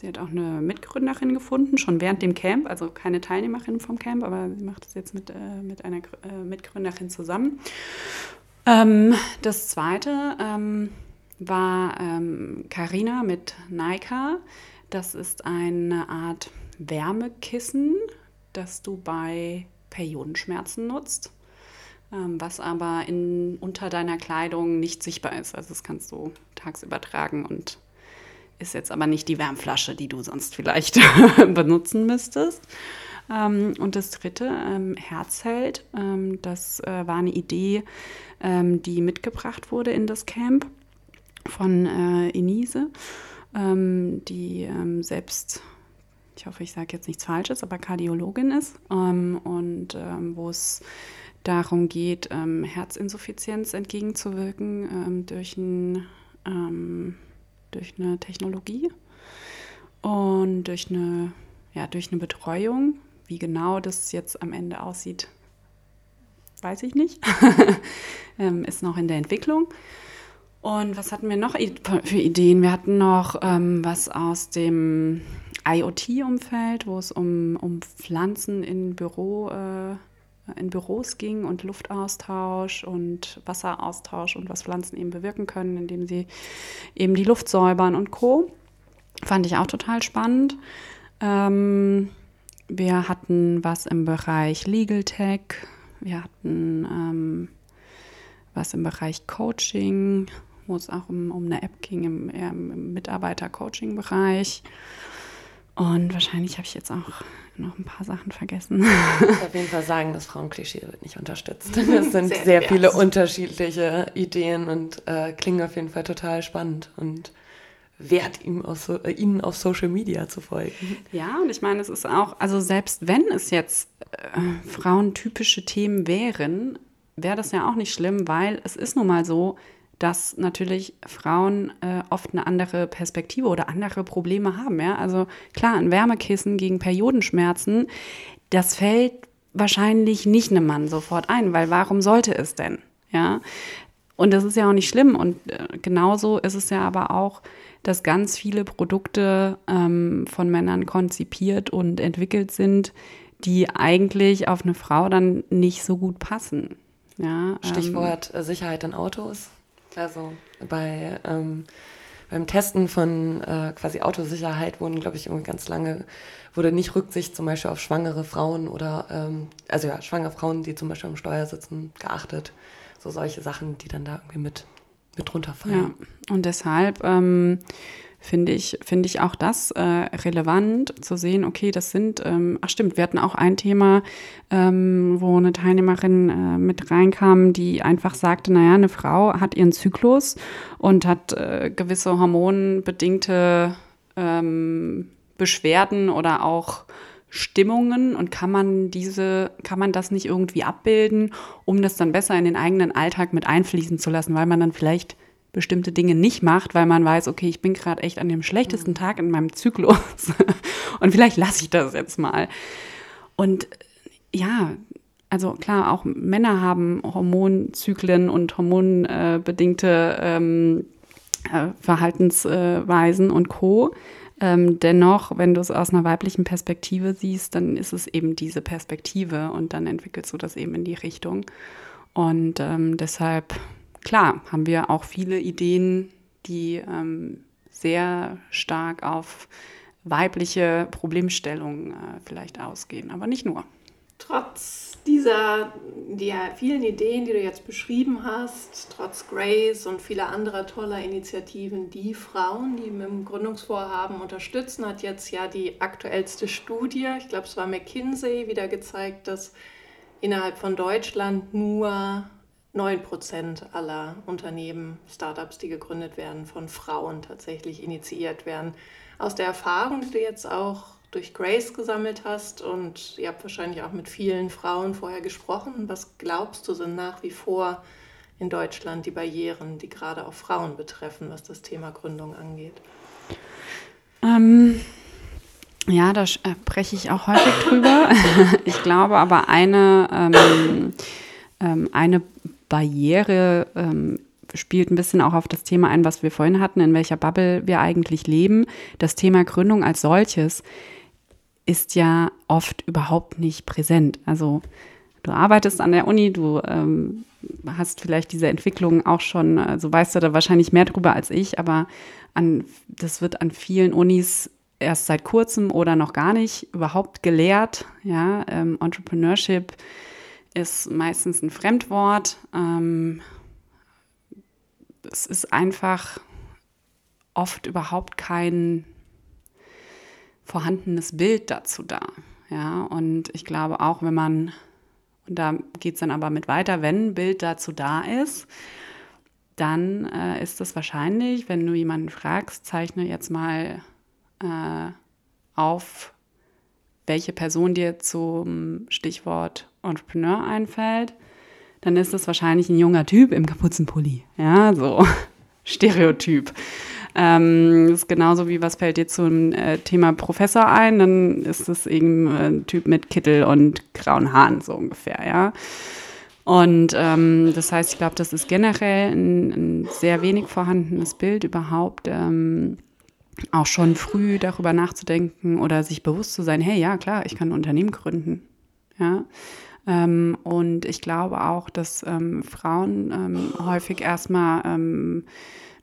Sie hat auch eine Mitgründerin gefunden, schon während dem Camp, also keine Teilnehmerin vom Camp, aber sie macht das jetzt mit, äh, mit einer äh, Mitgründerin zusammen. Ähm, das zweite ähm, war Karina ähm, mit Naika. Das ist eine Art Wärmekissen, das du bei Periodenschmerzen nutzt, ähm, was aber in, unter deiner Kleidung nicht sichtbar ist. Also das kannst du tagsüber tragen und ist jetzt aber nicht die Wärmflasche, die du sonst vielleicht benutzen müsstest. Ähm, und das dritte, ähm, Herzheld, ähm, das äh, war eine Idee, ähm, die mitgebracht wurde in das Camp von äh, Enise, ähm, die ähm, selbst, ich hoffe, ich sage jetzt nichts Falsches, aber Kardiologin ist und wo es darum geht, Herzinsuffizienz entgegenzuwirken durch ein durch eine Technologie und durch eine, ja, durch eine Betreuung. Wie genau das jetzt am Ende aussieht, weiß ich nicht. ähm, ist noch in der Entwicklung. Und was hatten wir noch für Ideen? Wir hatten noch ähm, was aus dem IoT-Umfeld, wo es um, um Pflanzen in Büro, äh, in Büros ging und Luftaustausch und Wasseraustausch und was Pflanzen eben bewirken können, indem sie eben die Luft säubern und Co. Fand ich auch total spannend. Ähm, wir hatten was im Bereich Legal Tech, wir hatten ähm, was im Bereich Coaching, wo es auch um, um eine App ging im, im Mitarbeiter-Coaching-Bereich. Und wahrscheinlich habe ich jetzt auch noch ein paar Sachen vergessen. Ich muss auf jeden Fall sagen, das Frauenklischee wird nicht unterstützt. Es sind sehr, sehr viele unterschiedliche Ideen und äh, klingen auf jeden Fall total spannend und wert, ihm auf äh, ihnen auf Social Media zu folgen. Ja, und ich meine, es ist auch, also selbst wenn es jetzt äh, frauentypische Themen wären, wäre das ja auch nicht schlimm, weil es ist nun mal so, dass natürlich Frauen äh, oft eine andere Perspektive oder andere Probleme haben. Ja? Also klar, ein Wärmekissen gegen Periodenschmerzen, das fällt wahrscheinlich nicht einem Mann sofort ein, weil warum sollte es denn? Ja. Und das ist ja auch nicht schlimm. Und äh, genauso ist es ja aber auch, dass ganz viele Produkte ähm, von Männern konzipiert und entwickelt sind, die eigentlich auf eine Frau dann nicht so gut passen. Ja, Stichwort ähm, Sicherheit in Autos. Also bei ähm, beim Testen von äh, quasi Autosicherheit wurden, glaube ich, irgendwie ganz lange, wurde nicht Rücksicht zum Beispiel auf schwangere Frauen oder, ähm, also ja, schwangere Frauen, die zum Beispiel am Steuer sitzen, geachtet. So solche Sachen, die dann da irgendwie mit, mit drunter fallen. Ja. Und deshalb ähm, finde ich, finde ich auch das äh, relevant zu sehen, okay, das sind, ähm, ach stimmt, wir hatten auch ein Thema, ähm, wo eine Teilnehmerin äh, mit reinkam, die einfach sagte, naja, eine Frau hat ihren Zyklus und hat äh, gewisse hormonbedingte ähm, Beschwerden oder auch Stimmungen und kann man diese, kann man das nicht irgendwie abbilden, um das dann besser in den eigenen Alltag mit einfließen zu lassen, weil man dann vielleicht bestimmte Dinge nicht macht, weil man weiß, okay, ich bin gerade echt an dem schlechtesten Tag in meinem Zyklus und vielleicht lasse ich das jetzt mal. Und ja, also klar, auch Männer haben Hormonzyklen und hormonbedingte ähm, äh, Verhaltensweisen und Co. Ähm, dennoch, wenn du es aus einer weiblichen Perspektive siehst, dann ist es eben diese Perspektive und dann entwickelst du das eben in die Richtung. Und ähm, deshalb, klar, haben wir auch viele Ideen, die ähm, sehr stark auf weibliche Problemstellungen äh, vielleicht ausgehen, aber nicht nur. Trotz dieser der vielen Ideen, die du jetzt beschrieben hast, trotz Grace und vieler anderer toller Initiativen, die Frauen, die mit dem Gründungsvorhaben unterstützen, hat jetzt ja die aktuellste Studie, ich glaube es war McKinsey, wieder gezeigt, dass innerhalb von Deutschland nur 9% aller Unternehmen, Startups, die gegründet werden, von Frauen tatsächlich initiiert werden. Aus der Erfahrung, die du jetzt auch durch Grace gesammelt hast und ihr habt wahrscheinlich auch mit vielen Frauen vorher gesprochen. Was glaubst du sind nach wie vor in Deutschland die Barrieren, die gerade auch Frauen betreffen, was das Thema Gründung angeht? Ähm, ja, da spreche ich auch häufig drüber. ich glaube aber eine, ähm, ähm, eine Barriere ähm, spielt ein bisschen auch auf das Thema ein, was wir vorhin hatten, in welcher Bubble wir eigentlich leben. Das Thema Gründung als solches ist ja oft überhaupt nicht präsent. Also du arbeitest an der Uni, du ähm, hast vielleicht diese Entwicklung auch schon, also weißt du da wahrscheinlich mehr drüber als ich, aber an, das wird an vielen Unis erst seit kurzem oder noch gar nicht überhaupt gelehrt. Ja, ähm, Entrepreneurship ist meistens ein Fremdwort. Ähm, es ist einfach oft überhaupt kein vorhandenes Bild dazu da. Ja, und ich glaube auch, wenn man, und da geht es dann aber mit weiter, wenn ein Bild dazu da ist, dann äh, ist es wahrscheinlich, wenn du jemanden fragst, zeichne jetzt mal äh, auf, welche Person dir zum Stichwort Entrepreneur einfällt, dann ist es wahrscheinlich ein junger Typ im Kapuzenpulli. Ja, so Stereotyp. Ähm, ist genauso wie, was fällt dir zum äh, Thema Professor ein? Dann ist es irgendein Typ mit Kittel und grauen Haaren, so ungefähr, ja. Und ähm, das heißt, ich glaube, das ist generell ein, ein, sehr wenig vorhandenes Bild überhaupt. Ähm, auch schon früh darüber nachzudenken oder sich bewusst zu sein, hey, ja, klar, ich kann ein Unternehmen gründen. Ja. Ähm, und ich glaube auch, dass ähm, Frauen ähm, häufig erstmal ähm,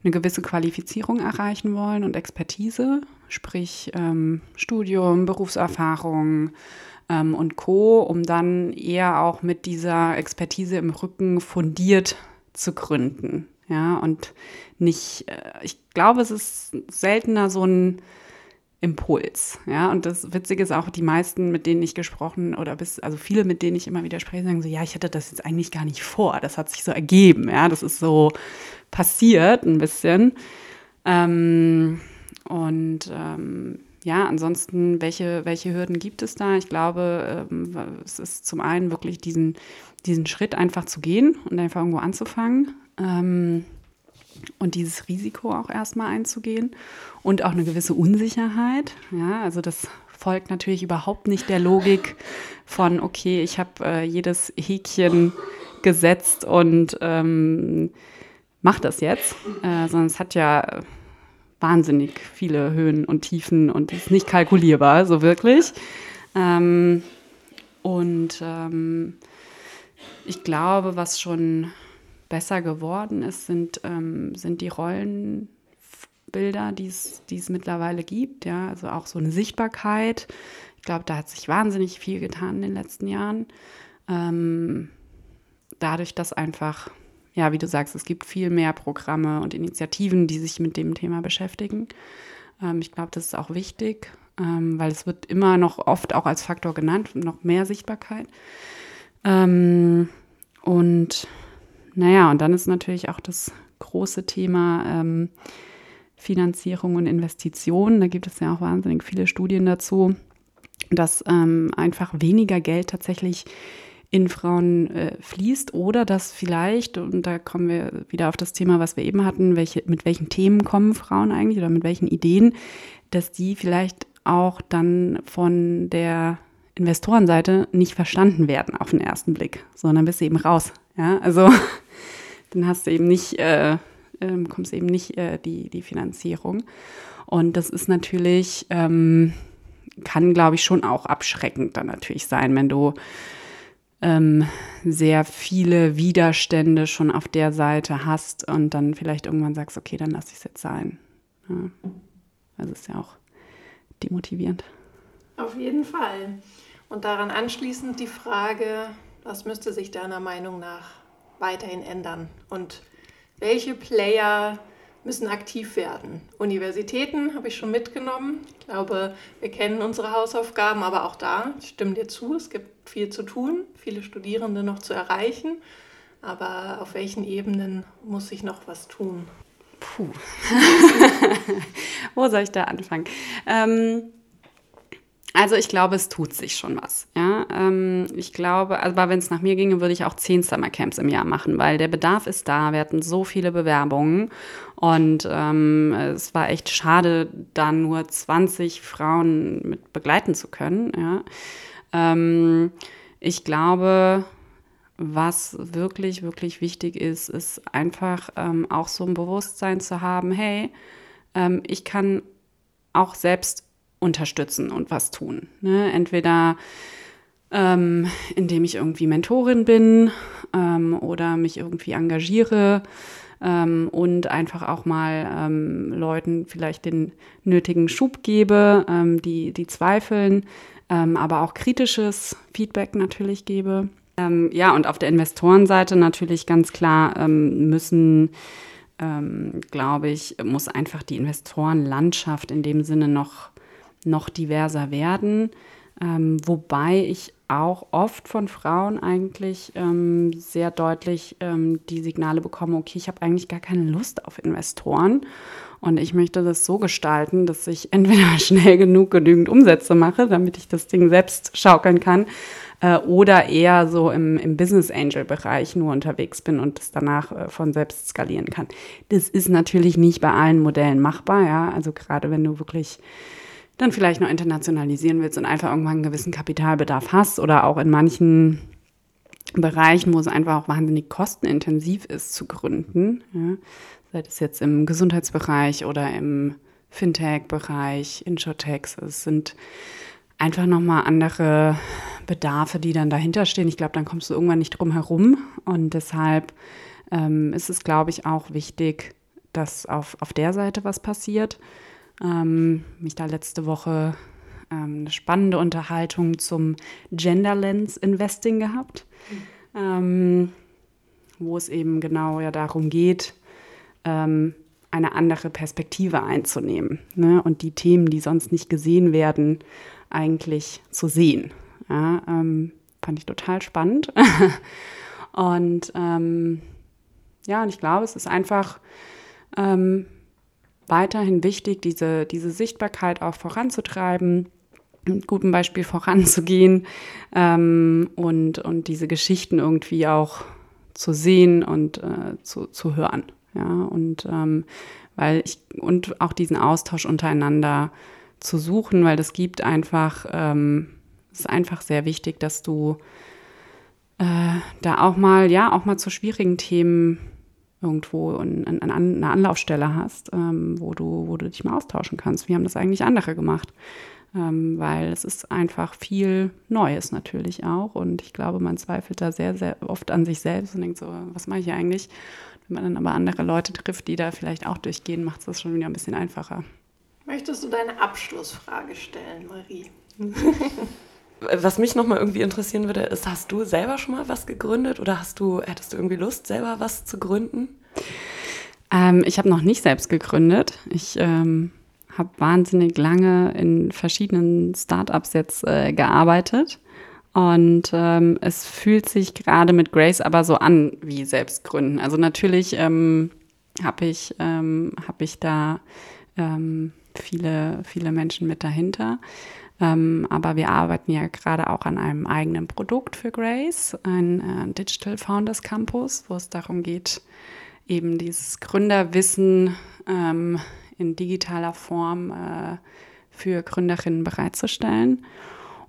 eine gewisse Qualifizierung erreichen wollen und Expertise, sprich ähm, Studium, Berufserfahrung ähm, und Co., um dann eher auch mit dieser Expertise im Rücken fundiert zu gründen. Ja, und nicht, äh, ich glaube, es ist seltener so ein Impuls. Ja, und das Witzige ist auch, die meisten, mit denen ich gesprochen oder bis, also viele, mit denen ich immer wieder spreche, sagen so, ja, ich hatte das jetzt eigentlich gar nicht vor. Das hat sich so ergeben. Ja, das ist so passiert ein bisschen. Ähm, und ähm, ja, ansonsten, welche, welche Hürden gibt es da? Ich glaube, ähm, es ist zum einen wirklich diesen, diesen Schritt einfach zu gehen und einfach irgendwo anzufangen. Ähm, und dieses Risiko auch erstmal einzugehen und auch eine gewisse Unsicherheit. Ja, also das folgt natürlich überhaupt nicht der Logik von, okay, ich habe äh, jedes Häkchen gesetzt und ähm, mache das jetzt, äh, sondern es hat ja wahnsinnig viele Höhen und Tiefen und ist nicht kalkulierbar, so wirklich. Ähm, und ähm, ich glaube, was schon besser geworden ist, sind, ähm, sind die Rollenbilder, die es mittlerweile gibt. Ja, also auch so eine Sichtbarkeit. Ich glaube, da hat sich wahnsinnig viel getan in den letzten Jahren. Ähm, dadurch, dass einfach ja, wie du sagst, es gibt viel mehr Programme und Initiativen, die sich mit dem Thema beschäftigen. Ähm, ich glaube, das ist auch wichtig, ähm, weil es wird immer noch oft auch als Faktor genannt, noch mehr Sichtbarkeit. Ähm, und naja, und dann ist natürlich auch das große Thema ähm, Finanzierung und Investitionen. Da gibt es ja auch wahnsinnig viele Studien dazu, dass ähm, einfach weniger Geld tatsächlich in Frauen äh, fließt oder dass vielleicht, und da kommen wir wieder auf das Thema, was wir eben hatten, welche, mit welchen Themen kommen Frauen eigentlich oder mit welchen Ideen, dass die vielleicht auch dann von der Investorenseite nicht verstanden werden auf den ersten Blick, sondern bist du eben raus. Ja, also dann hast du eben nicht, äh, äh, bekommst eben nicht äh, die, die Finanzierung. Und das ist natürlich, ähm, kann glaube ich schon auch abschreckend dann natürlich sein, wenn du ähm, sehr viele Widerstände schon auf der Seite hast und dann vielleicht irgendwann sagst, okay, dann lass ich es jetzt sein. Ja. Also ist ja auch demotivierend. Auf jeden Fall. Und daran anschließend die Frage, was müsste sich deiner Meinung nach weiterhin ändern? Und welche Player müssen aktiv werden? Universitäten habe ich schon mitgenommen. Ich glaube, wir kennen unsere Hausaufgaben, aber auch da, ich stimme dir zu, es gibt viel zu tun, viele Studierende noch zu erreichen. Aber auf welchen Ebenen muss sich noch was tun? Puh. Wo soll ich da anfangen? Ähm also ich glaube, es tut sich schon was. Ja? Ähm, ich glaube, aber wenn es nach mir ginge, würde ich auch zehn Summercamps im Jahr machen, weil der Bedarf ist da. Wir hatten so viele Bewerbungen und ähm, es war echt schade, da nur 20 Frauen mit begleiten zu können. Ja? Ähm, ich glaube, was wirklich, wirklich wichtig ist, ist einfach ähm, auch so ein Bewusstsein zu haben, hey, ähm, ich kann auch selbst unterstützen und was tun. Ne? Entweder ähm, indem ich irgendwie Mentorin bin ähm, oder mich irgendwie engagiere ähm, und einfach auch mal ähm, Leuten vielleicht den nötigen Schub gebe, ähm, die, die zweifeln, ähm, aber auch kritisches Feedback natürlich gebe. ja, und auf der Investorenseite natürlich ganz klar müssen glaube ich, muss einfach die Investorenlandschaft in dem Sinne noch noch diverser werden. Ähm, wobei ich auch oft von Frauen eigentlich ähm, sehr deutlich ähm, die Signale bekomme, okay, ich habe eigentlich gar keine Lust auf Investoren und ich möchte das so gestalten, dass ich entweder schnell genug genügend Umsätze mache, damit ich das Ding selbst schaukeln kann, äh, oder eher so im, im Business Angel Bereich nur unterwegs bin und das danach äh, von selbst skalieren kann. Das ist natürlich nicht bei allen Modellen machbar, ja, also gerade wenn du wirklich dann vielleicht noch internationalisieren willst und einfach irgendwann einen gewissen Kapitalbedarf hast oder auch in manchen Bereichen, wo es einfach auch wahnsinnig kostenintensiv ist zu gründen, ja, sei es jetzt im Gesundheitsbereich oder im Fintech-Bereich, Insurtechs, es sind einfach nochmal andere Bedarfe, die dann dahinter stehen. Ich glaube, dann kommst du irgendwann nicht drum herum und deshalb ähm, ist es, glaube ich, auch wichtig, dass auf, auf der Seite was passiert ähm, mich da letzte Woche ähm, eine spannende Unterhaltung zum Gender Lens Investing gehabt, ähm, wo es eben genau ja darum geht, ähm, eine andere Perspektive einzunehmen ne? und die Themen, die sonst nicht gesehen werden, eigentlich zu sehen. Ja, ähm, fand ich total spannend. und ähm, ja, und ich glaube, es ist einfach ähm, weiterhin wichtig, diese, diese Sichtbarkeit auch voranzutreiben, mit gutem Beispiel voranzugehen ähm, und, und diese Geschichten irgendwie auch zu sehen und äh, zu, zu hören. Ja, und ähm, weil ich und auch diesen Austausch untereinander zu suchen, weil das gibt einfach, ähm, ist einfach sehr wichtig, dass du äh, da auch mal, ja, auch mal zu schwierigen Themen irgendwo ein, ein, eine Anlaufstelle hast, ähm, wo, du, wo du dich mal austauschen kannst. Wie haben das eigentlich andere gemacht? Ähm, weil es ist einfach viel Neues natürlich auch. Und ich glaube, man zweifelt da sehr, sehr oft an sich selbst und denkt so, was mache ich eigentlich? Wenn man dann aber andere Leute trifft, die da vielleicht auch durchgehen, macht es das schon wieder ein bisschen einfacher. Möchtest du deine Abschlussfrage stellen, Marie? was mich nochmal irgendwie interessieren würde, ist, hast du selber schon mal was gegründet oder hast du, hättest du irgendwie Lust, selber was zu gründen? Ähm, ich habe noch nicht selbst gegründet. Ich ähm, habe wahnsinnig lange in verschiedenen Startups jetzt äh, gearbeitet. Und ähm, es fühlt sich gerade mit Grace aber so an wie Selbstgründen. Also natürlich ähm, habe ich, ähm, hab ich da ähm, viele, viele Menschen mit dahinter. Ähm, aber wir arbeiten ja gerade auch an einem eigenen Produkt für Grace, ein äh, Digital Founders Campus, wo es darum geht, eben dieses Gründerwissen ähm, in digitaler Form äh, für Gründerinnen bereitzustellen.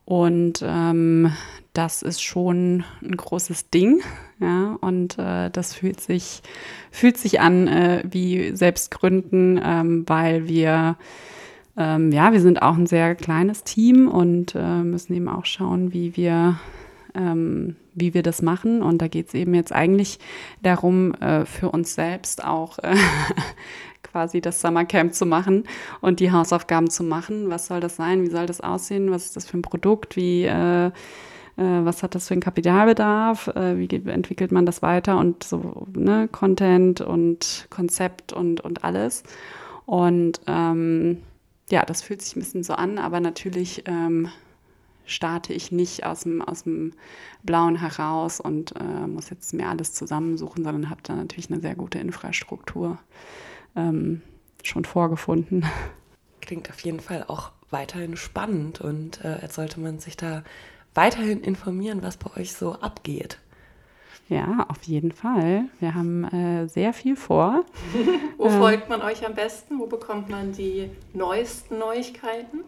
Und ähm, das ist schon ein großes Ding, ja, und äh, das fühlt sich, fühlt sich an äh, wie Selbstgründen, ähm, weil wir, ähm, ja, wir sind auch ein sehr kleines Team und äh, müssen eben auch schauen, wie wir, ähm, wie wir das machen. Und da geht es eben jetzt eigentlich darum, äh, für uns selbst auch äh, quasi das Summercamp zu machen und die Hausaufgaben zu machen. Was soll das sein? Wie soll das aussehen? Was ist das für ein Produkt? Wie, äh, äh, was hat das für einen Kapitalbedarf? Äh, wie entwickelt man das weiter? Und so, ne, Content und Konzept und, und alles. Und ähm, ja, das fühlt sich ein bisschen so an, aber natürlich ähm, starte ich nicht aus dem, aus dem Blauen heraus und äh, muss jetzt mir alles zusammensuchen, sondern habe da natürlich eine sehr gute Infrastruktur ähm, schon vorgefunden. Klingt auf jeden Fall auch weiterhin spannend und äh, jetzt sollte man sich da weiterhin informieren, was bei euch so abgeht. Ja, auf jeden Fall. Wir haben äh, sehr viel vor. Wo ähm, folgt man euch am besten? Wo bekommt man die neuesten Neuigkeiten?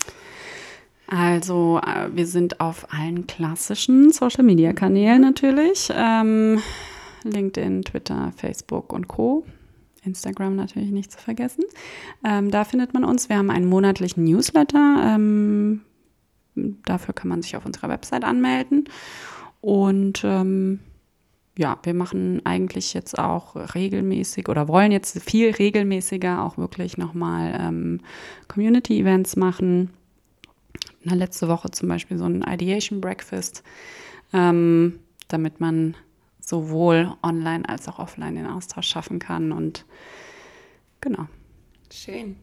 Also, äh, wir sind auf allen klassischen Social-Media-Kanälen natürlich. Ähm, LinkedIn, Twitter, Facebook und Co. Instagram natürlich nicht zu vergessen. Ähm, da findet man uns. Wir haben einen monatlichen Newsletter. Ähm, dafür kann man sich auf unserer Website anmelden. Und ähm, ja, wir machen eigentlich jetzt auch regelmäßig oder wollen jetzt viel regelmäßiger auch wirklich nochmal ähm, Community-Events machen. Na, letzte Woche zum Beispiel so ein Ideation Breakfast, ähm, damit man sowohl online als auch offline den Austausch schaffen kann. Und genau. Schön.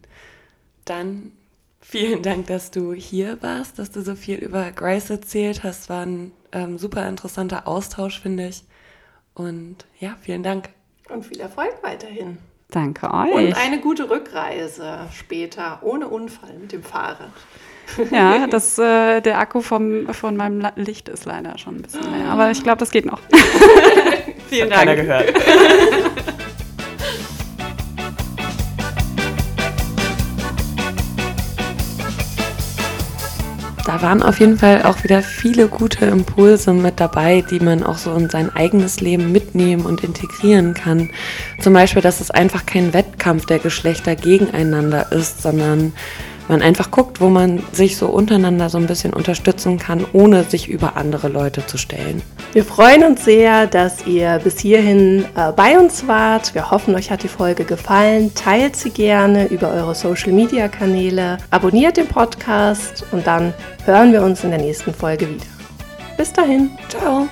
Dann vielen Dank, dass du hier warst, dass du so viel über Grace erzählt hast. War ein ähm, super interessanter Austausch, finde ich. Und ja, vielen Dank. Und viel Erfolg weiterhin. Danke euch. Und eine gute Rückreise später, ohne Unfall mit dem Fahrrad. Ja, das, äh, der Akku vom, von meinem Licht ist leider schon ein bisschen leer. Aber ich glaube, das geht noch. Vielen Dank. Keiner gehört. Da waren auf jeden Fall auch wieder viele gute Impulse mit dabei, die man auch so in sein eigenes Leben mitnehmen und integrieren kann. Zum Beispiel, dass es einfach kein Wettkampf der Geschlechter gegeneinander ist, sondern man einfach guckt, wo man sich so untereinander so ein bisschen unterstützen kann, ohne sich über andere Leute zu stellen. Wir freuen uns sehr, dass ihr bis hierhin äh, bei uns wart. Wir hoffen, euch hat die Folge gefallen. Teilt sie gerne über eure Social-Media-Kanäle, abonniert den Podcast und dann hören wir uns in der nächsten Folge wieder. Bis dahin, ciao.